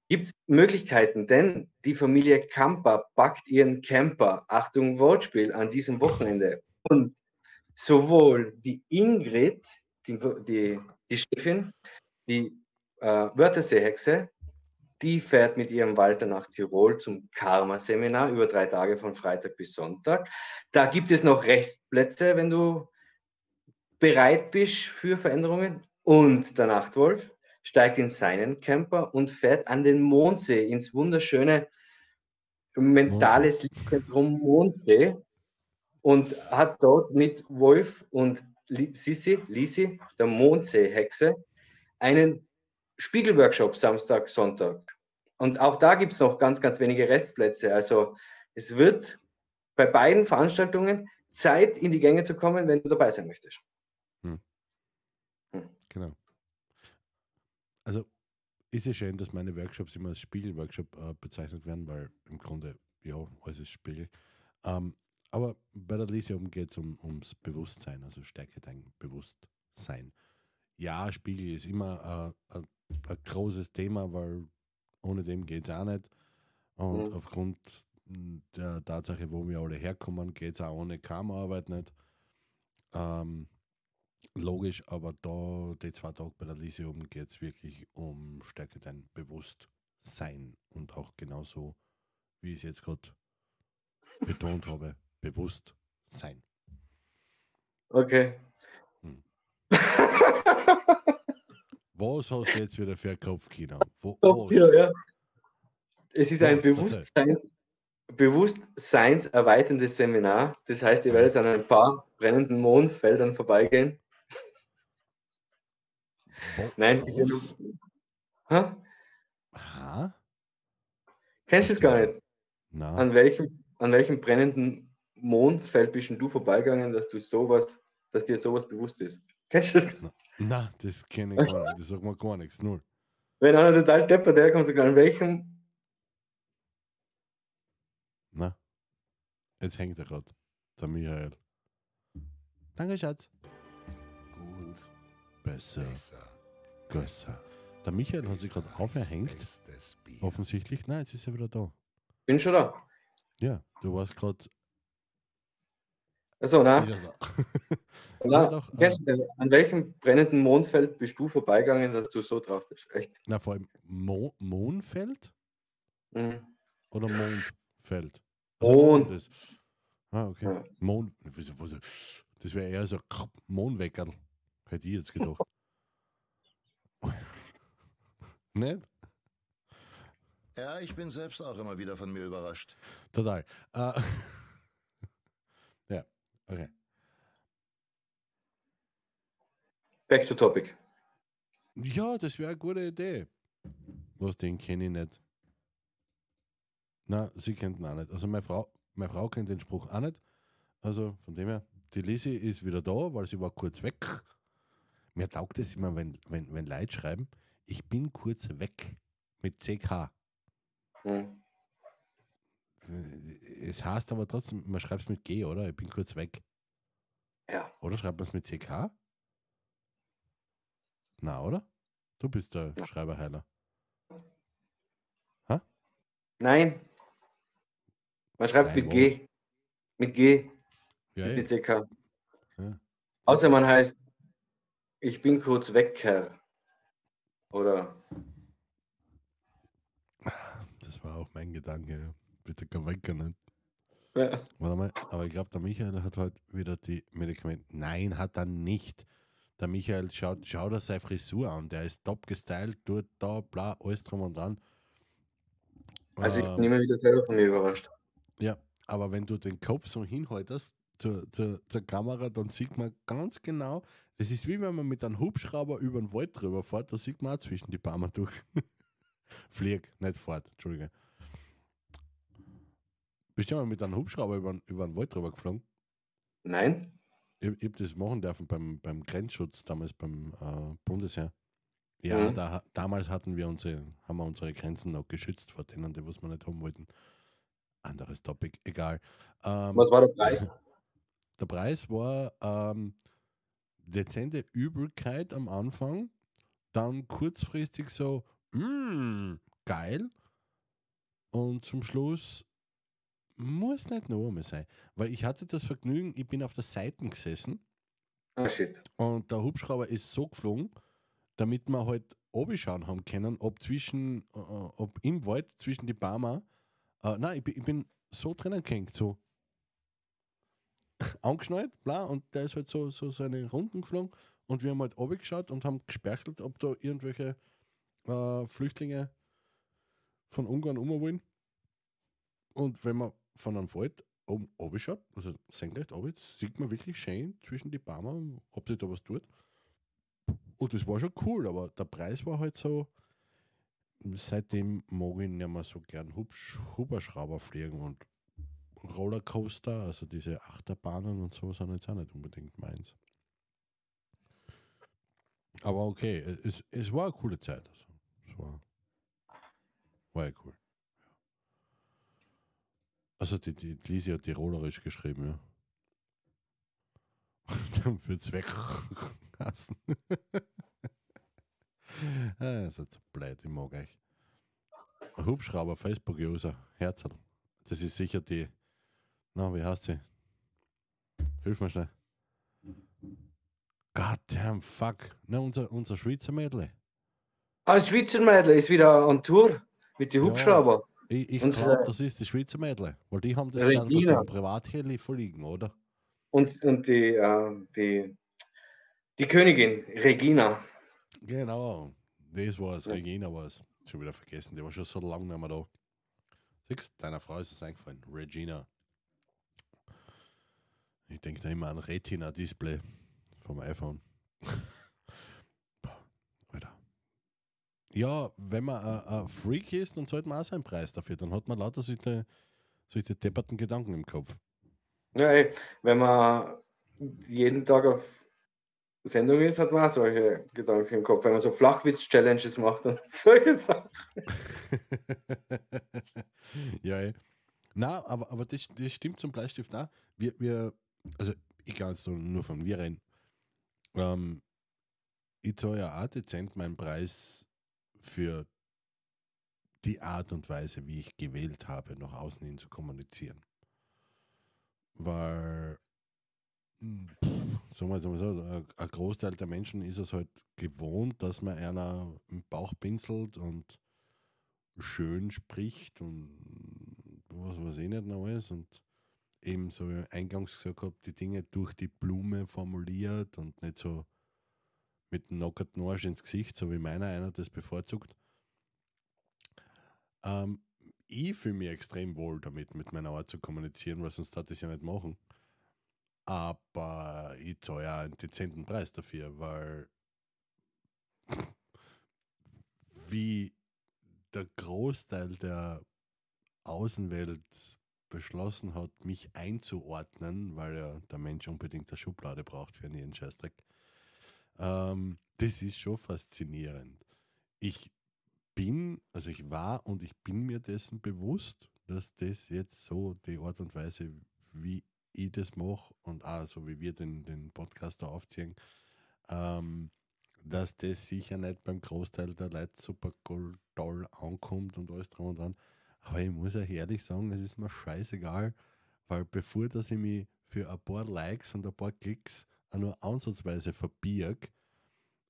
Gibt es Möglichkeiten, denn die Familie Kamper packt ihren Camper, Achtung Wortspiel, an diesem Wochenende. Und sowohl die Ingrid, die, die, die Chefin, die äh, Wörterseehexe, die fährt mit ihrem Walter nach Tirol zum Karma-Seminar über drei Tage von Freitag bis Sonntag. Da gibt es noch Rechtsplätze, wenn du bereit bist für Veränderungen. Und der Nachtwolf steigt in seinen Camper und fährt an den Mondsee, ins wunderschöne mentales Lichtzentrum Mondsee und hat dort mit Wolf und Sissi, Lisi, der Mondsee-Hexe, einen Spiegelworkshop Samstag, Sonntag. Und auch da gibt es noch ganz, ganz wenige Restplätze. Also es wird bei beiden Veranstaltungen Zeit, in die Gänge zu kommen, wenn du dabei sein möchtest. Genau. Also ist es schön, dass meine Workshops immer als Spiegelworkshop äh, bezeichnet werden, weil im Grunde, ja, alles ist Spiegel. Ähm, aber bei der Lysium geht es um, ums Bewusstsein, also stärke dein Bewusstsein. Ja, Spiegel ist immer äh, ein, ein großes Thema, weil ohne dem geht es auch nicht. Und Mhm. aufgrund der Tatsache, wo wir alle herkommen, geht es auch ohne Karma-Arbeit nicht. Ähm, logisch, aber da, die zwei Tage bei der Lysium geht es wirklich um Stärke dein Bewusstsein und auch genauso, wie ich es jetzt gerade betont habe, Bewusstsein. Okay. Hm. Was hast du jetzt wieder für ein Kopfkino? Wo, Top, was? ja. Es ist ein Was? Erzähl. Bewusstsein, bewusstseinserweiterndes Seminar. Das heißt, ihr werdet an ein paar brennenden Mondfeldern vorbeigehen. Wo- Nein, ist ja was? Ha? Kennst du es gar nicht? Na, An welchem, an welchem brennenden Mondfeld bist du vorbeigegangen, dass du sowas, dass dir sowas bewusst ist? Kennst du das? na, das kenne ich gar nicht. Das sagt mir gar nichts. Null. Wenn einer total deppert herkommt, sogar an welchem Na, jetzt hängt er gerade. Der Michael. Danke, Schatz. Besser. Besser. Größer. der Michael hat sich gerade aufgehängt. Offensichtlich. Nein, jetzt ist er wieder da. Bin schon da. Ja, du warst gerade Achso, na, na doch, du, an welchem brennenden Mondfeld bist du vorbeigegangen, dass du so drauf bist? Echt? Na, vor allem Mo Mondfeld Mhm. oder Mondfeld? Mond. Das. Ah, okay. Ja. Mond. Das wäre eher so Mondweckerl. Hätte ich jetzt gedacht. Nicht? Ja, ich bin selbst auch immer wieder von mir überrascht. Total. Äh, ja, okay. Back to topic. Ja, das wäre eine gute Idee. Was, den kenne ich nicht. Na, sie kennt ihn auch nicht. Also meine Frau, meine Frau kennt den Spruch auch nicht. Also von dem her, die Lisi ist wieder da, weil sie war kurz weg. Mir taugt es immer, wenn, wenn, wenn Leute schreiben, ich bin kurz weg mit CK. Mhm. Es heißt aber trotzdem, man schreibt es mit G, oder? Ich bin kurz weg. Ja. Oder schreibt man es mit CK? Na, oder? Du bist der Ja. Schreiberheiler. Nein. Man schreibt Nein, mit G. Mit G, Ja, mit. CK. Ja. Außer man heißt, ich bin kurz weg, Herr. Oder Das war auch mein Gedanke. Bitte kein Wecker nicht. ja. Warte mal, aber ich glaube, der Michael hat heute wieder die Medikamente. Nein, hat er nicht. Der Michael schaut, schaut er seine Frisur an. Der ist top gestylt, tut da, bla, alles drum und dran. Also ich Ähm, bin immer wieder selber von mir überrascht. Ja, aber wenn du den Kopf so hinhaltest zur, zur, zur Kamera, dann sieht man ganz genau, das ist wie wenn man mit einem Hubschrauber über den Wald drüber fährt, da sieht man auch zwischen die Bäume durch. Flieg, nicht fort, Entschuldige. Bist du mal mit einem Hubschrauber über, den- über den Wald drüber geflogen? Nein? Ich, ich habe das machen dürfen beim, beim Grenzschutz, damals beim äh, Bundesheer. Ja, Mhm. da, damals hatten wir unsere, haben wir unsere Grenzen noch geschützt vor denen, die was wir nicht haben wollten. Anderes Topic, egal. Ähm, Was war der Preis? der Preis war ähm, dezente Übelkeit am Anfang, dann kurzfristig so, mm, geil. Und zum Schluss muss nicht noch einmal sein. Weil ich hatte das Vergnügen, ich bin auf der Seite gesessen Ah, shit. und der Hubschrauber ist so geflogen, damit wir halt schauen haben können, ob zwischen, äh, ob im Wald zwischen die Bäume, äh, nein, ich bin, ich bin so drinnen gehängt, so angeschnallt, bla, und der ist halt so, so seine Runden geflogen und wir haben halt geschaut und haben gesperchelt, ob da irgendwelche äh, Flüchtlinge von Ungarn um wollen. Und wenn man von einem Wald oben schaut, also senkrecht oben, sieht man wirklich schön zwischen die Bäume, ob sich da was tut. Und das war schon cool, aber der Preis war halt so, seitdem mag ich nicht mehr so gern Hubsch Huberschrauber fliegen und Rollercoaster, also diese Achterbahnen und so sind jetzt auch nicht unbedingt meins. Aber okay, es, es war eine coole Zeit. Also. Es war, war ja cool. Also die, die Lisi hat tirolerisch geschrieben, ja. Dann wird's weg. Hassen. ah, ihr seid so blöd, ich mag euch. Hubschrauber, Facebook-User, Herzl. Das ist sicher die. Na, wie heißt sie? Hilf mir schnell. God damn fuck. Na, unser, unser Schweizer Mädel. Ah, das Schweizer Mädel ist wieder on Tour mit den Ja. Hubschrauber. Ich, ich Unsere- glaube, das ist die Schweizer Mädel. Weil die haben das Regina. ein Privatheli verliegen, oder? Und, und die, äh, die, die Königin, Regina. Genau, das war es. Ja. Regina war es. Schon wieder vergessen, die war schon so lange nicht mehr da. Siehst deiner Frau ist es eingefallen. Regina. Ich denke da immer an Retina-Display vom iPhone. Boah, Alter. Ja, wenn man ein- ein Freak ist, dann sollte man auch seinen Preis dafür. Dann hat man lauter solche, solche depperten Gedanken im Kopf. Ja, ey, wenn man jeden Tag auf Sendung ist, hat man auch solche Gedanken im Kopf, wenn man so Flachwitz-Challenges macht und solche Sachen. ja, ey. Na, aber, aber das, das stimmt zum Bleistift auch. Wir, wir, also ich kann jetzt nur- von mir reden. Ähm, ich zahle ja auch dezent meinen Preis für die Art und Weise, wie ich gewählt habe, nach außen hin zu kommunizieren. Weil, hm, pff, sagen wir mal so, ein- ein Großteil der Menschen ist es halt gewohnt, dass man einer im Bauch pinselt und schön spricht und was weiß ich nicht noch alles und eben so wie ich eingangs gesagt habe, die Dinge durch die Blume formuliert und nicht so mit dem nackerten Arsch ins Gesicht, so wie meiner einer das bevorzugt. Ähm, ich fühle mich extrem wohl damit, mit meiner Art zu kommunizieren, weil sonst hat ich ja nicht machen. Aber ich zahle ja einen dezenten Preis dafür, weil wie der Großteil der Außenwelt beschlossen hat, mich einzuordnen, weil ja der Mensch unbedingt eine Schublade braucht für jeden Scheißdreck. Ähm, das ist schon faszinierend. Ich bin, also ich war und ich bin mir dessen bewusst, dass das jetzt so die Art und Weise, wie ich das mache und auch so wie wir den, den Podcast da aufziehen, ähm, dass das sicher nicht beim Großteil der Leute super toll ankommt und alles drum und dran. Aber ich muss euch ehrlich sagen, es ist mir scheißegal, weil bevor dass ich mich für ein paar Likes und ein paar Klicks auch nur ansatzweise verbirg,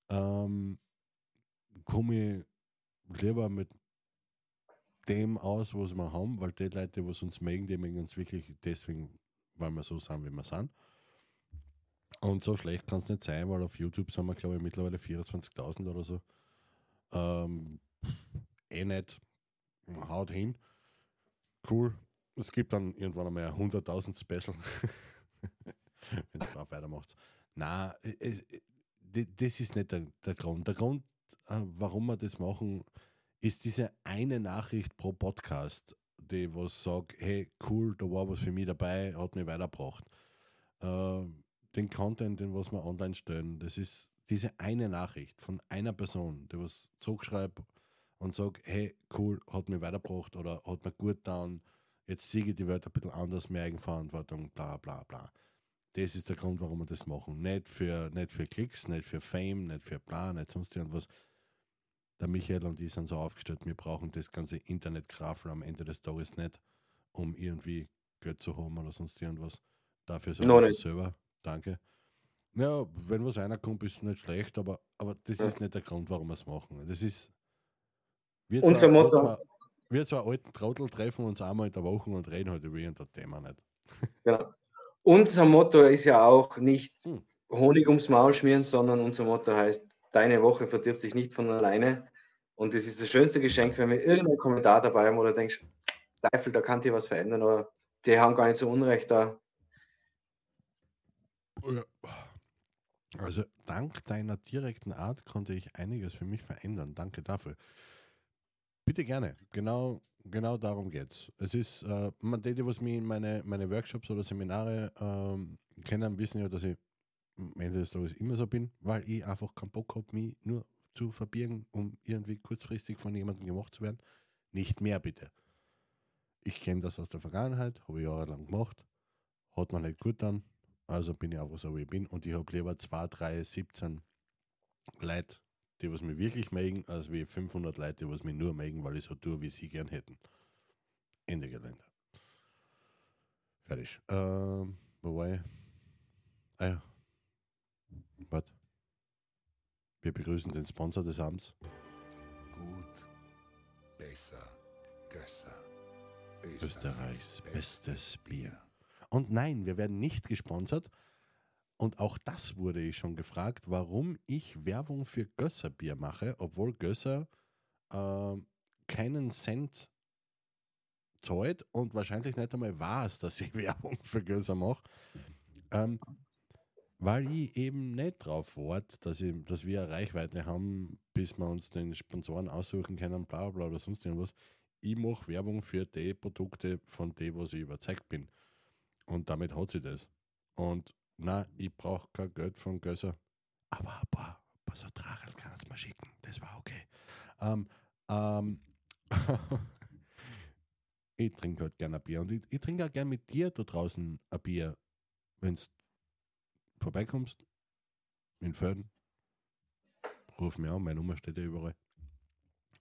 ähm, komme ich lieber mit dem aus, was wir haben, weil die Leute, die uns mögen, die mögen uns wirklich deswegen, weil wir so sind, wie wir sind. Und so schlecht kann es nicht sein, weil auf YouTube sind wir, glaube ich, mittlerweile 24.000 oder so. Ähm, eh nicht. Haut hin. Cool. Es gibt dann irgendwann einmal ein 100.000 Special. Wenn es brav weitermacht. Nein, es, d- das ist nicht der, der Grund. Der Grund, äh, warum wir das machen, ist diese eine Nachricht pro Podcast, die was sagt, hey, cool, da war was für mich dabei, hat mich weitergebracht. Äh, den Content, den was wir online stellen, das ist diese eine Nachricht von einer Person, die was zurückschreibt und sagt, hey, cool, hat mich weitergebracht oder hat mir gut getan, jetzt sehe ich die Welt ein bisschen anders, mehr Eigenverantwortung, bla bla bla. Das ist der Grund, warum wir das machen. Nicht für, nicht für Klicks, nicht für Fame, nicht für bla, nicht sonst irgendwas. Der Michael und ich sind so aufgestellt, wir brauchen das ganze Internetgrafel am Ende des Tages nicht, um irgendwie Geld zu haben oder sonst irgendwas. Dafür sagen wir selber. Danke. Ja, wenn was einer kommt, ist nicht schlecht, aber, aber das Ja. ist nicht der Grund, warum wir es machen. Das ist. Wir Unser zwei, wir, Motto- zwei, wir zwei alten Trottel treffen uns einmal in der Woche und reden halt über irgendein Thema nicht. Genau. Unser Motto ist ja auch nicht Hm. Honig ums Maul schmieren, sondern unser Motto heißt, deine Woche verdirbt sich nicht von alleine. Und das ist das schönste Geschenk, wenn wir irgendeinen Kommentar dabei haben oder denkst, Teufel, da kann dir was verändern oder die haben gar nicht so Unrecht da. Ja. Also dank deiner direkten Art konnte ich einiges für mich verändern. Danke dafür. Bitte gerne. Genau, genau darum geht's. Es ist, äh, man, die, die was mich in meine, meine Workshops oder Seminare ähm, kennen, wissen ja, dass ich am Ende des Tages immer so bin, weil ich einfach keinen Bock habe, mich nur zu verbirgen, um irgendwie kurzfristig von jemandem gemacht zu werden. Nicht mehr bitte. Ich kenne das aus der Vergangenheit, habe ich jahrelang gemacht, hat man nicht gut dann, also bin ich einfach so, wie ich bin. Und ich habe lieber 2, 3, 17 Leute, die was mich wirklich mögen, als wie 500 Leute, die was mich nur mögen, weil ich so tue, wie sie gern hätten. Ende Gelände. Fertig. Ähm, wo war ich? Ah ja. Warte. Wir begrüßen den Sponsor des Abends. Gut, besser, Gösser. Österreichs bestes Bier. Und nein, wir werden nicht gesponsert. Und auch das wurde ich schon gefragt, warum ich Werbung für Gösser Bier mache, obwohl Gösser ähm, keinen Cent zahlt und wahrscheinlich nicht einmal weiß, dass ich Werbung für Gösser mache. Ähm, weil ich eben nicht drauf warte, dass, dass wir eine Reichweite haben, bis wir uns den Sponsoren aussuchen können, bla bla bla oder sonst irgendwas ich mache Werbung für die Produkte, von denen was ich überzeugt bin. Und damit hat sie das. Und na, ich brauche kein Geld von Gösser. Aber ein paar, ein paar so Drachel kann es mal schicken. Das war okay. Ähm, ähm, ich trinke halt gerne ein Bier. Und ich, ich trinke auch gerne mit dir da draußen ein Bier, wenn du vorbeikommst. In Föden. Ruf mir an, meine Nummer steht ja überall.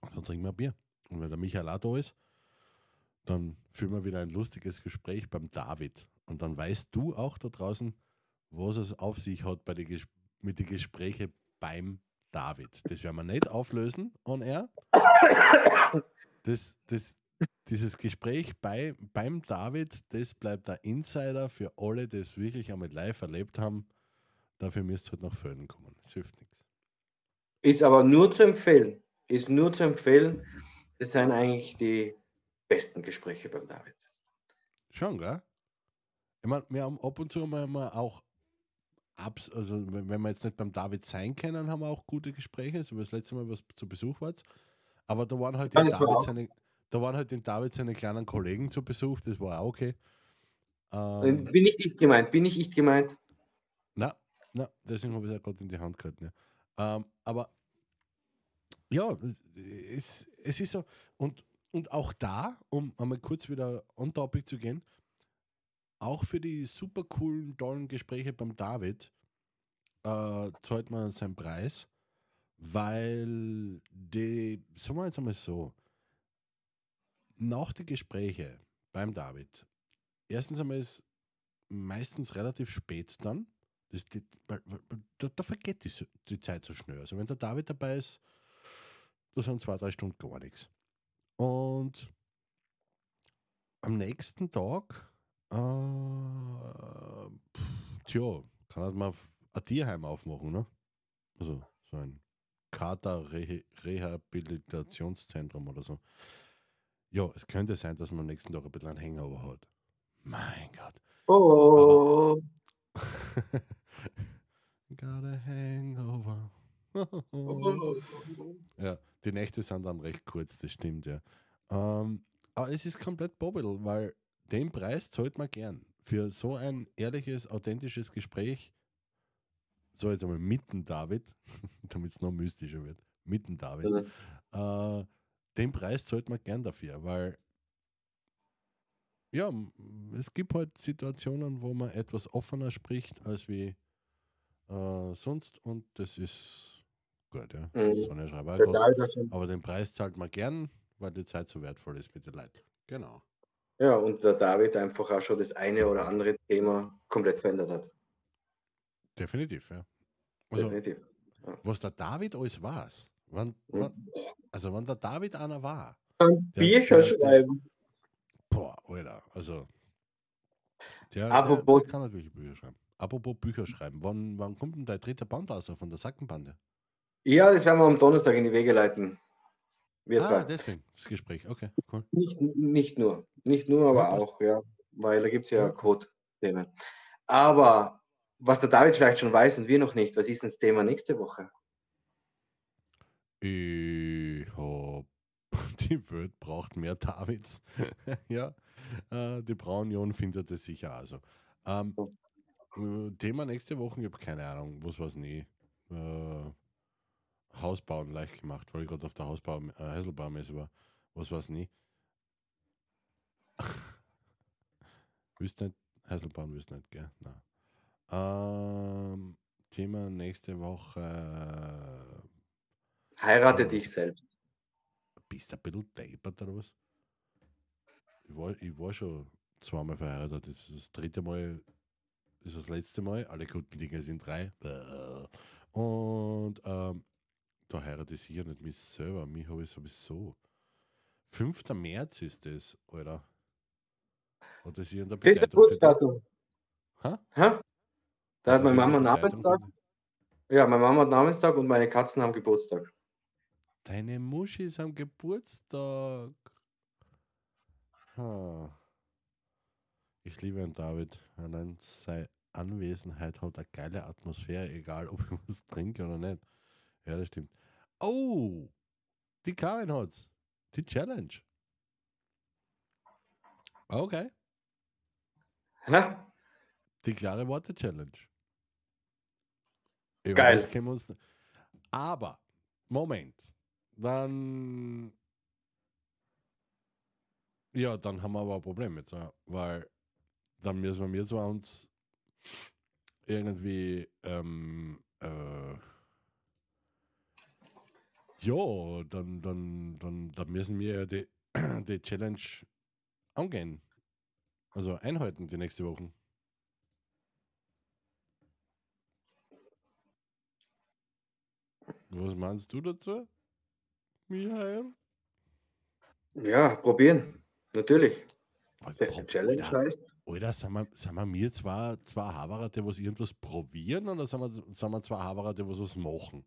dann trinken wir ein Bier. Und wenn der Michael auch da ist, dann führen wir wieder ein lustiges Gespräch beim David. Und dann weißt du auch da draußen, was es auf sich hat bei den Ges mit den Gesprächen beim David. Das werden wir nicht auflösen on air. Das, das, dieses Gespräch bei, beim David, das bleibt der Insider für alle, die es wirklich einmal live erlebt haben. Dafür müsst ihr halt nach Föden kommen. Das hilft nichts. Ist aber nur zu empfehlen. Ist nur zu empfehlen. Das sind eigentlich die besten Gespräche beim David. Schon, gell? Ich meine, wir haben ab und zu mal auch abs, also wenn wir jetzt nicht beim David sein können, haben wir auch gute Gespräche, so wie das letzte Mal, was zu Besuch war. Aber da waren halt den David seine, da waren halt den David seine kleinen Kollegen zu Besuch, das war auch okay. Ähm, Bin nicht ich gemeint, bin nicht ich gemeint. na, na, deswegen habe ich es ja gerade in die Hand gehalten. Ja. Ähm, aber ja, es, es ist so, und, und auch da, um einmal kurz wieder on topic zu gehen, auch für die super coolen, tollen Gespräche beim David äh, zahlt man seinen Preis, weil die, sagen wir jetzt einmal so, nach den Gesprächen beim David, erstens einmal ist meistens relativ spät dann, das, die, da, da vergeht die, die Zeit so schnell. Also wenn der David dabei ist, da sind zwei, drei Stunden gar nichts. Und am nächsten Tag, äh, pff, tja, kann halt mal ein Tierheim aufmachen, ne? Also so ein Kater-Rehabilitationszentrum oder so. Ja, es könnte sein, dass man am nächsten Tag ein bisschen einen Hangover hat. Mein Gott. Oh, Got a hangover. ja, die Nächte sind dann recht kurz, das stimmt, ja. Ähm, aber es ist komplett bobbel, weil den Preis zahlt man gern. Für so ein ehrliches, authentisches Gespräch, so jetzt einmal mitten David, damit es noch mystischer wird, mitten David, äh, den Preis zahlt man gern dafür, weil ja, es gibt halt Situationen, wo man etwas offener spricht als wie äh, sonst und das ist gut, ja. Mhm. David hat schon- aber den Preis zahlt man gern, weil die Zeit so wertvoll ist mit den Leuten. Genau. Ja, und der David einfach auch schon das eine oder andere Thema komplett verändert hat. Definitiv, ja. Also, Definitiv. was der David alles war, wann, Mhm. wann, also wenn der David einer war, Ein Der- Bücher der- der- schreiben. boah, Alter, also der, der, Apropos- der kann natürlich Bücher schreiben. Apropos Bücher schreiben, wann, wann kommt denn dein dritter Band raus von der Sackenbande? Ja, das werden wir am Donnerstag in die Wege leiten. Wir ah, deswegen, das Gespräch, okay, cool. Nicht, nicht nur. Nicht nur, aber Ja, auch, ja. Weil da gibt es ja Ja. Code-Themen. Aber was der David vielleicht schon weiß und wir noch nicht, was ist denn das Thema nächste Woche? Ich hab, die Welt braucht mehr Davids. ja, äh, die Braunion findet es sicher also. Ähm, äh, Thema nächste Woche, ich habe keine Ahnung, was war's nie. Äh, Hausbauen leicht gemacht, weil ich gerade auf der Hausbau, äh, Häuselbaumesse war. Was war's nie? Wüsst nicht, Häuselbauen wüsst nicht, gell? Nein. Ähm, Thema nächste Woche. Heirate Ja, dich was- selbst. Bist du ein bisschen deppert oder was? Ich war, ich war schon zweimal verheiratet. Das ist das dritte Mal, das ist das letzte Mal. Alle guten Dinge sind drei. Und ähm, da heirate ich sicher nicht mich selber. Mich habe ich sowieso. 5. März ist das, Alter. Hat das hier in der Das ist der? Geburtsdatum. Hä? Da hat meine Mama Namenstag. Ja, meine Mama hat Namenstag und meine Katzen haben Geburtstag. Deine Muschi ist am Geburtstag. Ha. Ich liebe ihn, David. Allein seine Anwesenheit hat eine geile Atmosphäre, egal ob ich was trinke oder nicht. Ja, das stimmt. Oh, die Karin hat's. Die Challenge. Okay. Hä? Die klare Worte Challenge. Über Geil. das können wir uns. Aber, Moment. Dann. Ja, dann haben wir aber ein Problem jetzt, ja, weil dann müssen wir zwar uns irgendwie ähm, äh, Ja, dann, dann, dann, dann müssen wir ja die, die Challenge angehen. Also einhalten die nächste Woche. Was meinst du dazu, Michael? Ja, probieren. Natürlich. Alter, heißt. Alter, sind wir, sind wir mir zwei, zwei Haberer, die was irgendwas probieren oder sind wir, sind wir zwei Haberer, die was was machen?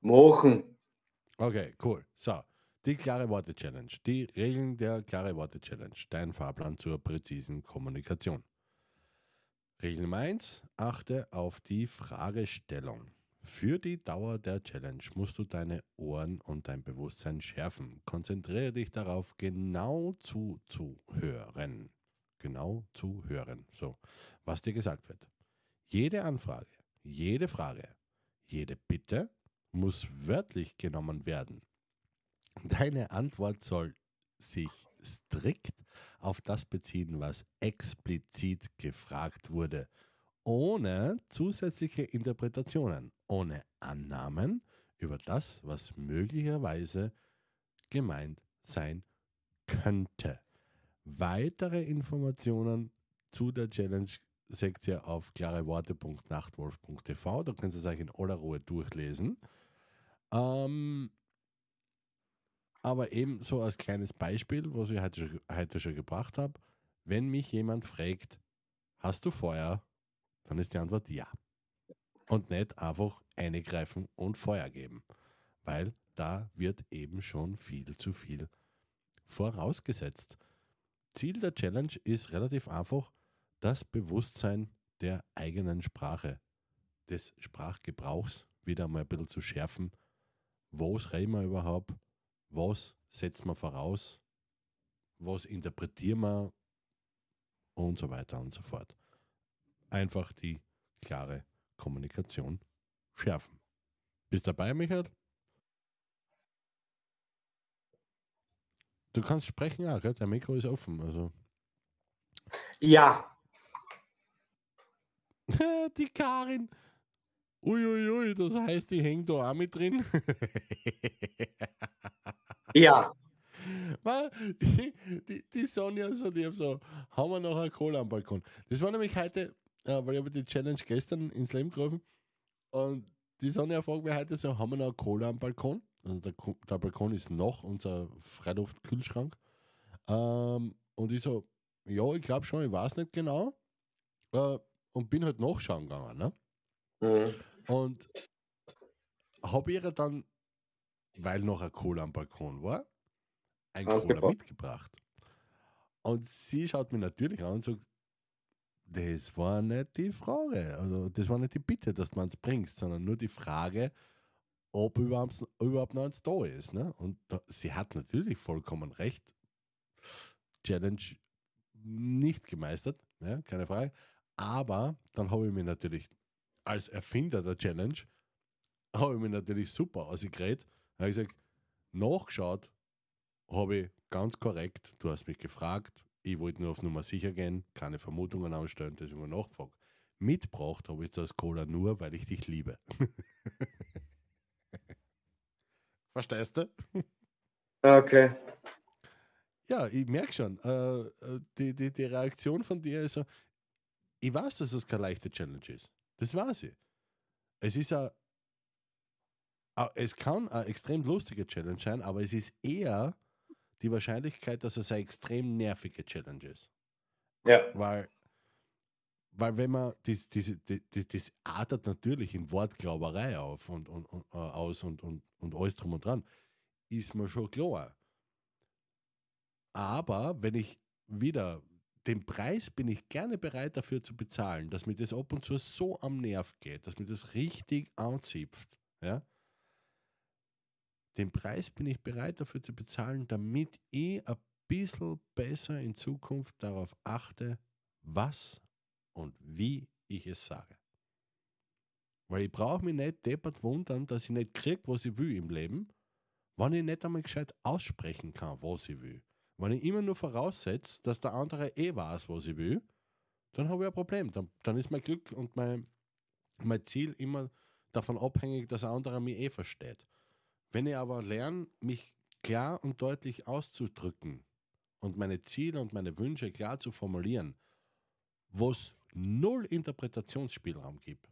Machen. Okay, cool. So, die klare Worte Challenge. Die Regeln der klare Worte Challenge. Dein Fahrplan zur präzisen Kommunikation. Regel Nummer 1. Achte auf die Fragestellung. Für die Dauer der Challenge musst du deine Ohren und dein Bewusstsein schärfen. Konzentriere dich darauf, genau zuzuhören. Genau zuhören. So, was dir gesagt wird. Jede Anfrage, jede Frage, jede Bitte muss wörtlich genommen werden. Deine Antwort soll sich strikt auf das beziehen, was explizit gefragt wurde, ohne zusätzliche Interpretationen, ohne Annahmen über das, was möglicherweise gemeint sein könnte. Weitere Informationen zu der Challenge seht ihr auf klareworte.nachtwolf.tv. Da könnt ihr es euch in aller Ruhe durchlesen. Ähm, aber eben so als kleines Beispiel, was ich heute heute schon gebracht habe, wenn mich jemand fragt, hast du Feuer, dann ist die Antwort ja. Und nicht einfach eingreifen und Feuer geben, weil da wird eben schon viel zu viel vorausgesetzt. Ziel der Challenge ist relativ einfach das Bewusstsein der eigenen Sprache, des Sprachgebrauchs wieder mal ein bisschen zu schärfen. Was reden wir überhaupt? Was setzen wir voraus? Was interpretieren wir? Und so weiter und so fort. Einfach die klare Kommunikation schärfen. Bist dabei, Michael? Du kannst sprechen auch, gell? der Mikro ist offen. Also. Ja. die Karin. Uiuiui, ui, das heißt, die hängt da auch mit drin. Ja. Die, die, die Sonja so, die haben so, haben wir noch eine Cola am Balkon. Das war nämlich heute, äh, weil ich habe die Challenge gestern ins Leben gerufen und die Sonja fragt mich heute so, haben wir noch eine Cola am Balkon? Also der, der Balkon ist noch unser Freiluftkühlschrank. Ähm, und ich so, ja, ich glaube schon, ich weiß nicht genau. Äh, und bin halt nachschauen gegangen. Ne? Mhm. Und habe ihr dann, weil noch ein Cola am Balkon war, ein Cola Ausgebracht. mitgebracht. Und sie schaut mich natürlich an und sagt, das war nicht die Frage, also das war nicht die Bitte, dass du es bringst, sondern nur die Frage, ob überhaupt, überhaupt noch eins da ist. Ne? Und da, sie hat natürlich vollkommen recht. Challenge nicht gemeistert, ja, keine Frage. Aber dann habe ich mir natürlich als Erfinder der Challenge, habe ich mir natürlich super ausgeredet. Habe ich gesagt, nachgeschaut habe ich ganz korrekt, du hast mich gefragt, ich wollte nur auf Nummer sicher gehen, keine Vermutungen ausstellen, deswegen habe ich nachgefragt. Mitgebracht habe ich das Cola nur, weil ich dich liebe. Verstehst du? Okay. Ja, ich merke schon, äh, äh, die, die, die Reaktion von dir ist so, ich weiß, dass es keine leichte Challenge ist. Das weiß ich. Es ist ein, a- es kann eine extrem lustige Challenge sein, aber es ist eher die Wahrscheinlichkeit, dass es eine extrem nervige Challenge ist. Ja. Weil, weil wenn man, das, das, das, das artet natürlich in Wortglauberei auf und, und, und, äh, aus und, und, und alles drum und dran, ist mir schon klar. Aber wenn ich wieder den Preis bin ich gerne bereit dafür zu bezahlen, dass mir das ab und zu so am Nerv geht, dass mir das richtig anzipft. Ja? Den Preis bin ich bereit dafür zu bezahlen, damit ich ein bisschen besser in Zukunft darauf achte, was und wie ich es sage. Weil ich brauche mich nicht deppert wundern, dass ich nicht kriege, was ich will im Leben, wenn ich nicht einmal gescheit aussprechen kann, was ich will. Wenn ich immer nur voraussetze, dass der andere eh weiß, was ich will, dann habe ich ein Problem. Dann, dann ist mein Glück und mein, mein Ziel immer davon abhängig, dass ein anderer mich eh versteht. Wenn ich aber lerne, mich klar und deutlich auszudrücken und meine Ziele und meine Wünsche klar zu formulieren, wo es null Interpretationsspielraum gibt,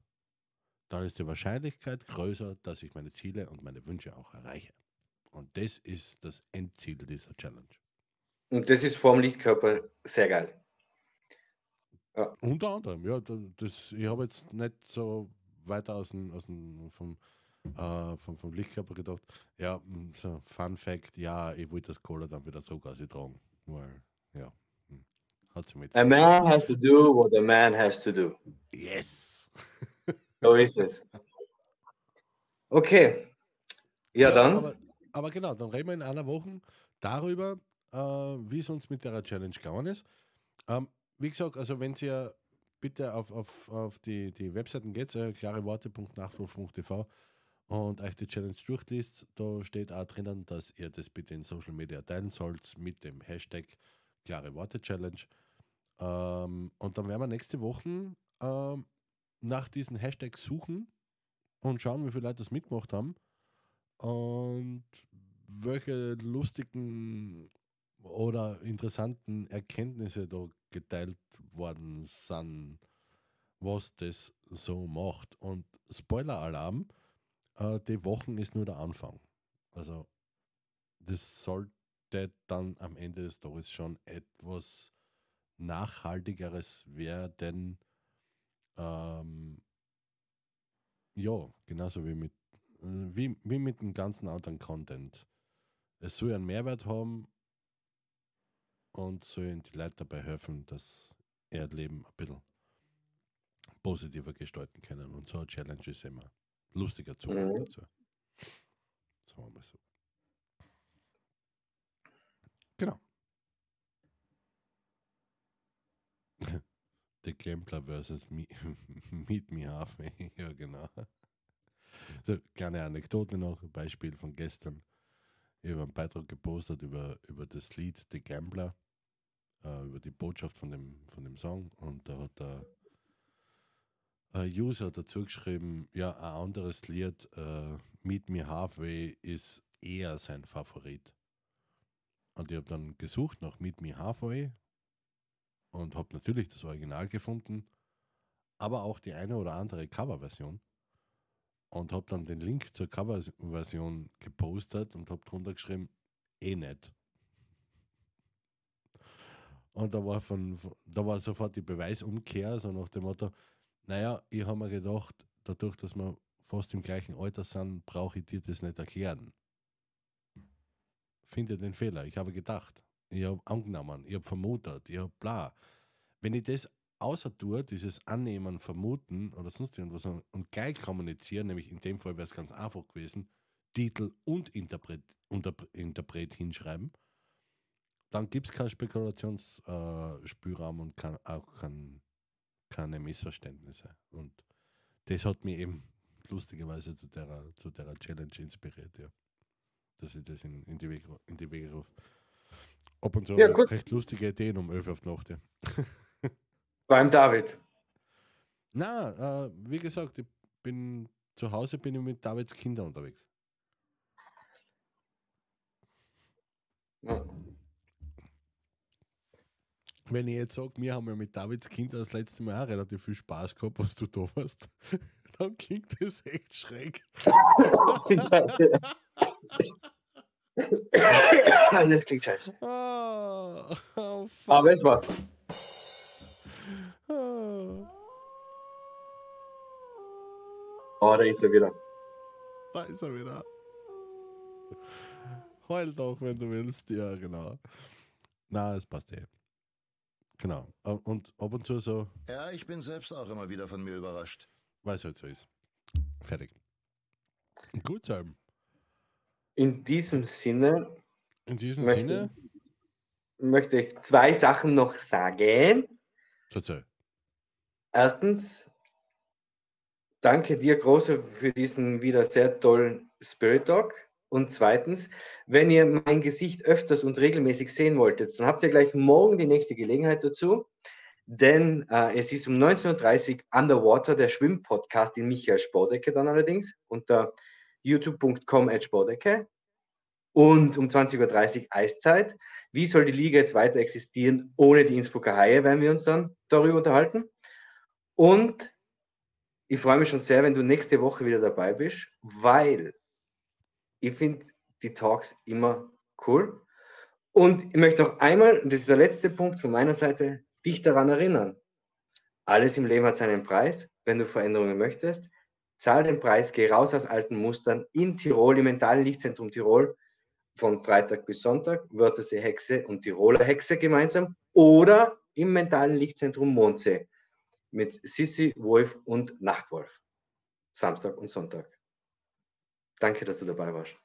dann ist die Wahrscheinlichkeit größer, dass ich meine Ziele und meine Wünsche auch erreiche. Und das ist das Endziel dieser Challenge. Und das ist vorm Lichtkörper sehr geil. Unter anderem, ja. da- Das, ich habe jetzt nicht so weiter aus dem, aus dem vom, äh, vom, vom Lichtkörper gedacht. Ja, mm, so Fun Fact, ja, ich wollte das Cola dann wieder so quasi tragen. Weil, ja, hm, hat sie mit. A man has to do what a man has to do. Yes! So ist es. Okay. Ja, dann. Aber, aber genau, dann reden wir in einer Woche darüber, äh, wie es uns mit der Challenge gegangen ist. Ähm, wie gesagt, also wenn ihr bitte auf, auf, auf die, die Webseiten geht, äh, klareworte.nachwurf.tv und euch die Challenge durchliest, da steht auch drinnen, dass ihr das bitte in Social Media teilen sollt mit dem Hashtag Klare Worte Challenge. Ähm, und dann werden wir nächste Woche ähm, nach diesen Hashtags suchen und schauen, wie viele Leute das mitgemacht haben und welche lustigen oder interessanten Erkenntnisse da geteilt worden sind, was das so macht. Und Spoiler-Alarm, äh, die Wochen ist nur der Anfang. Also das sollte dann am Ende des Tages schon etwas Nachhaltigeres werden. Ähm, ja, genauso wie mit, äh, wie, wie mit dem ganzen anderen Content. Es soll einen Mehrwert haben und sollen die Leute dabei helfen, dass ihr Leben ein bisschen positiver gestalten können. Und so eine Challenge ist immer lustiger Zugang Mhm. dazu. Sagen wir mal so. Genau. The Gambler versus me, Meet Me Halfway. Ja, genau. So, kleine Anekdote noch, Beispiel von gestern. Ich habe einen Beitrag gepostet über, über das Lied The Gambler, äh, über die Botschaft von dem, von dem Song. Und da hat der ein User dazu geschrieben, ja, ein anderes Lied, äh, Meet Me Halfway, ist eher sein Favorit. Und ich habe dann gesucht nach Meet Me Halfway und habe natürlich das Original gefunden, aber auch die eine oder andere Coverversion. Und habe dann den Link zur Coverversion gepostet und habe drunter geschrieben, eh nicht. Und da war, von, da war sofort die Beweisumkehr, so nach dem Motto, naja, ich habe mir gedacht, dadurch, dass wir fast im gleichen Alter sind, brauche ich dir das nicht erklären. Finde den Fehler. Ich habe gedacht, ich habe angenommen, ich habe vermutet, ich habe bla. Wenn ich das außer tue, dieses Annehmen, Vermuten oder sonst irgendwas und gleich kommunizieren, nämlich in dem Fall wäre es ganz einfach gewesen, Titel und Interpret, Interpret hinschreiben, dann gibt es keinen Spekulationsspielraum und kann, auch kein, keine Missverständnisse. Und das hat mich eben lustigerweise zu der, zu der Challenge inspiriert, ja. Dass ich das in, in, die, Wege, in die Wege rufe. Ab und zu Ja, recht lustige Ideen um 11 auf Nacht. Ja. Beim David. Na, äh, wie gesagt, ich bin zu Hause bin ich mit Davids Kindern unterwegs. Ja. Wenn ich jetzt sage, wir haben ja mit Davids Kindern das letzte Mal auch relativ viel Spaß gehabt, was du da warst, dann klingt das echt schräg. das klingt scheiße. Ah, oh, fuck. Aber es war. Oh, da ist er wieder. da ist er wieder. Heul doch, wenn du willst. Ja, genau. Na, es passt eh. Genau. Und ab und zu so, Ja, ich bin selbst auch immer wieder von mir überrascht. weil es halt so ist. Fertig. Gut, Salm. In diesem Sinne In diesem Möchte- Sinne, möchte ich zwei Sachen noch sagen. erzähl. Erstens, danke dir, Große, für diesen wieder sehr tollen Spirit Talk. Und zweitens, wenn ihr mein Gesicht öfters und regelmäßig sehen wolltet, dann habt ihr gleich morgen die nächste Gelegenheit dazu. Denn äh, es ist um 19.30 Uhr Underwater, der Schwimmpodcast in Michael Spordecke dann allerdings, unter youtube.com Bodecke und um 20.30 Uhr Eiszeit. Wie soll die Liga jetzt weiter existieren ohne die Innsbrucker Haie, werden wir uns dann darüber unterhalten. Und ich freue mich schon sehr, wenn du nächste Woche wieder dabei bist, weil ich finde die Talks immer cool. Und ich möchte noch einmal, das ist der letzte Punkt von meiner Seite, dich daran erinnern. Alles im Leben hat seinen Preis. Wenn du Veränderungen möchtest, zahl den Preis, geh raus aus alten Mustern in Tirol, im mentalen Lichtzentrum Tirol, von Freitag bis Sonntag, Wörthersee Hexe und Tiroler Hexe gemeinsam oder im mentalen Lichtzentrum Mondsee mit Sissi, Wolf und Nachtwolf. Samstag und Sonntag. Danke, dass du dabei warst.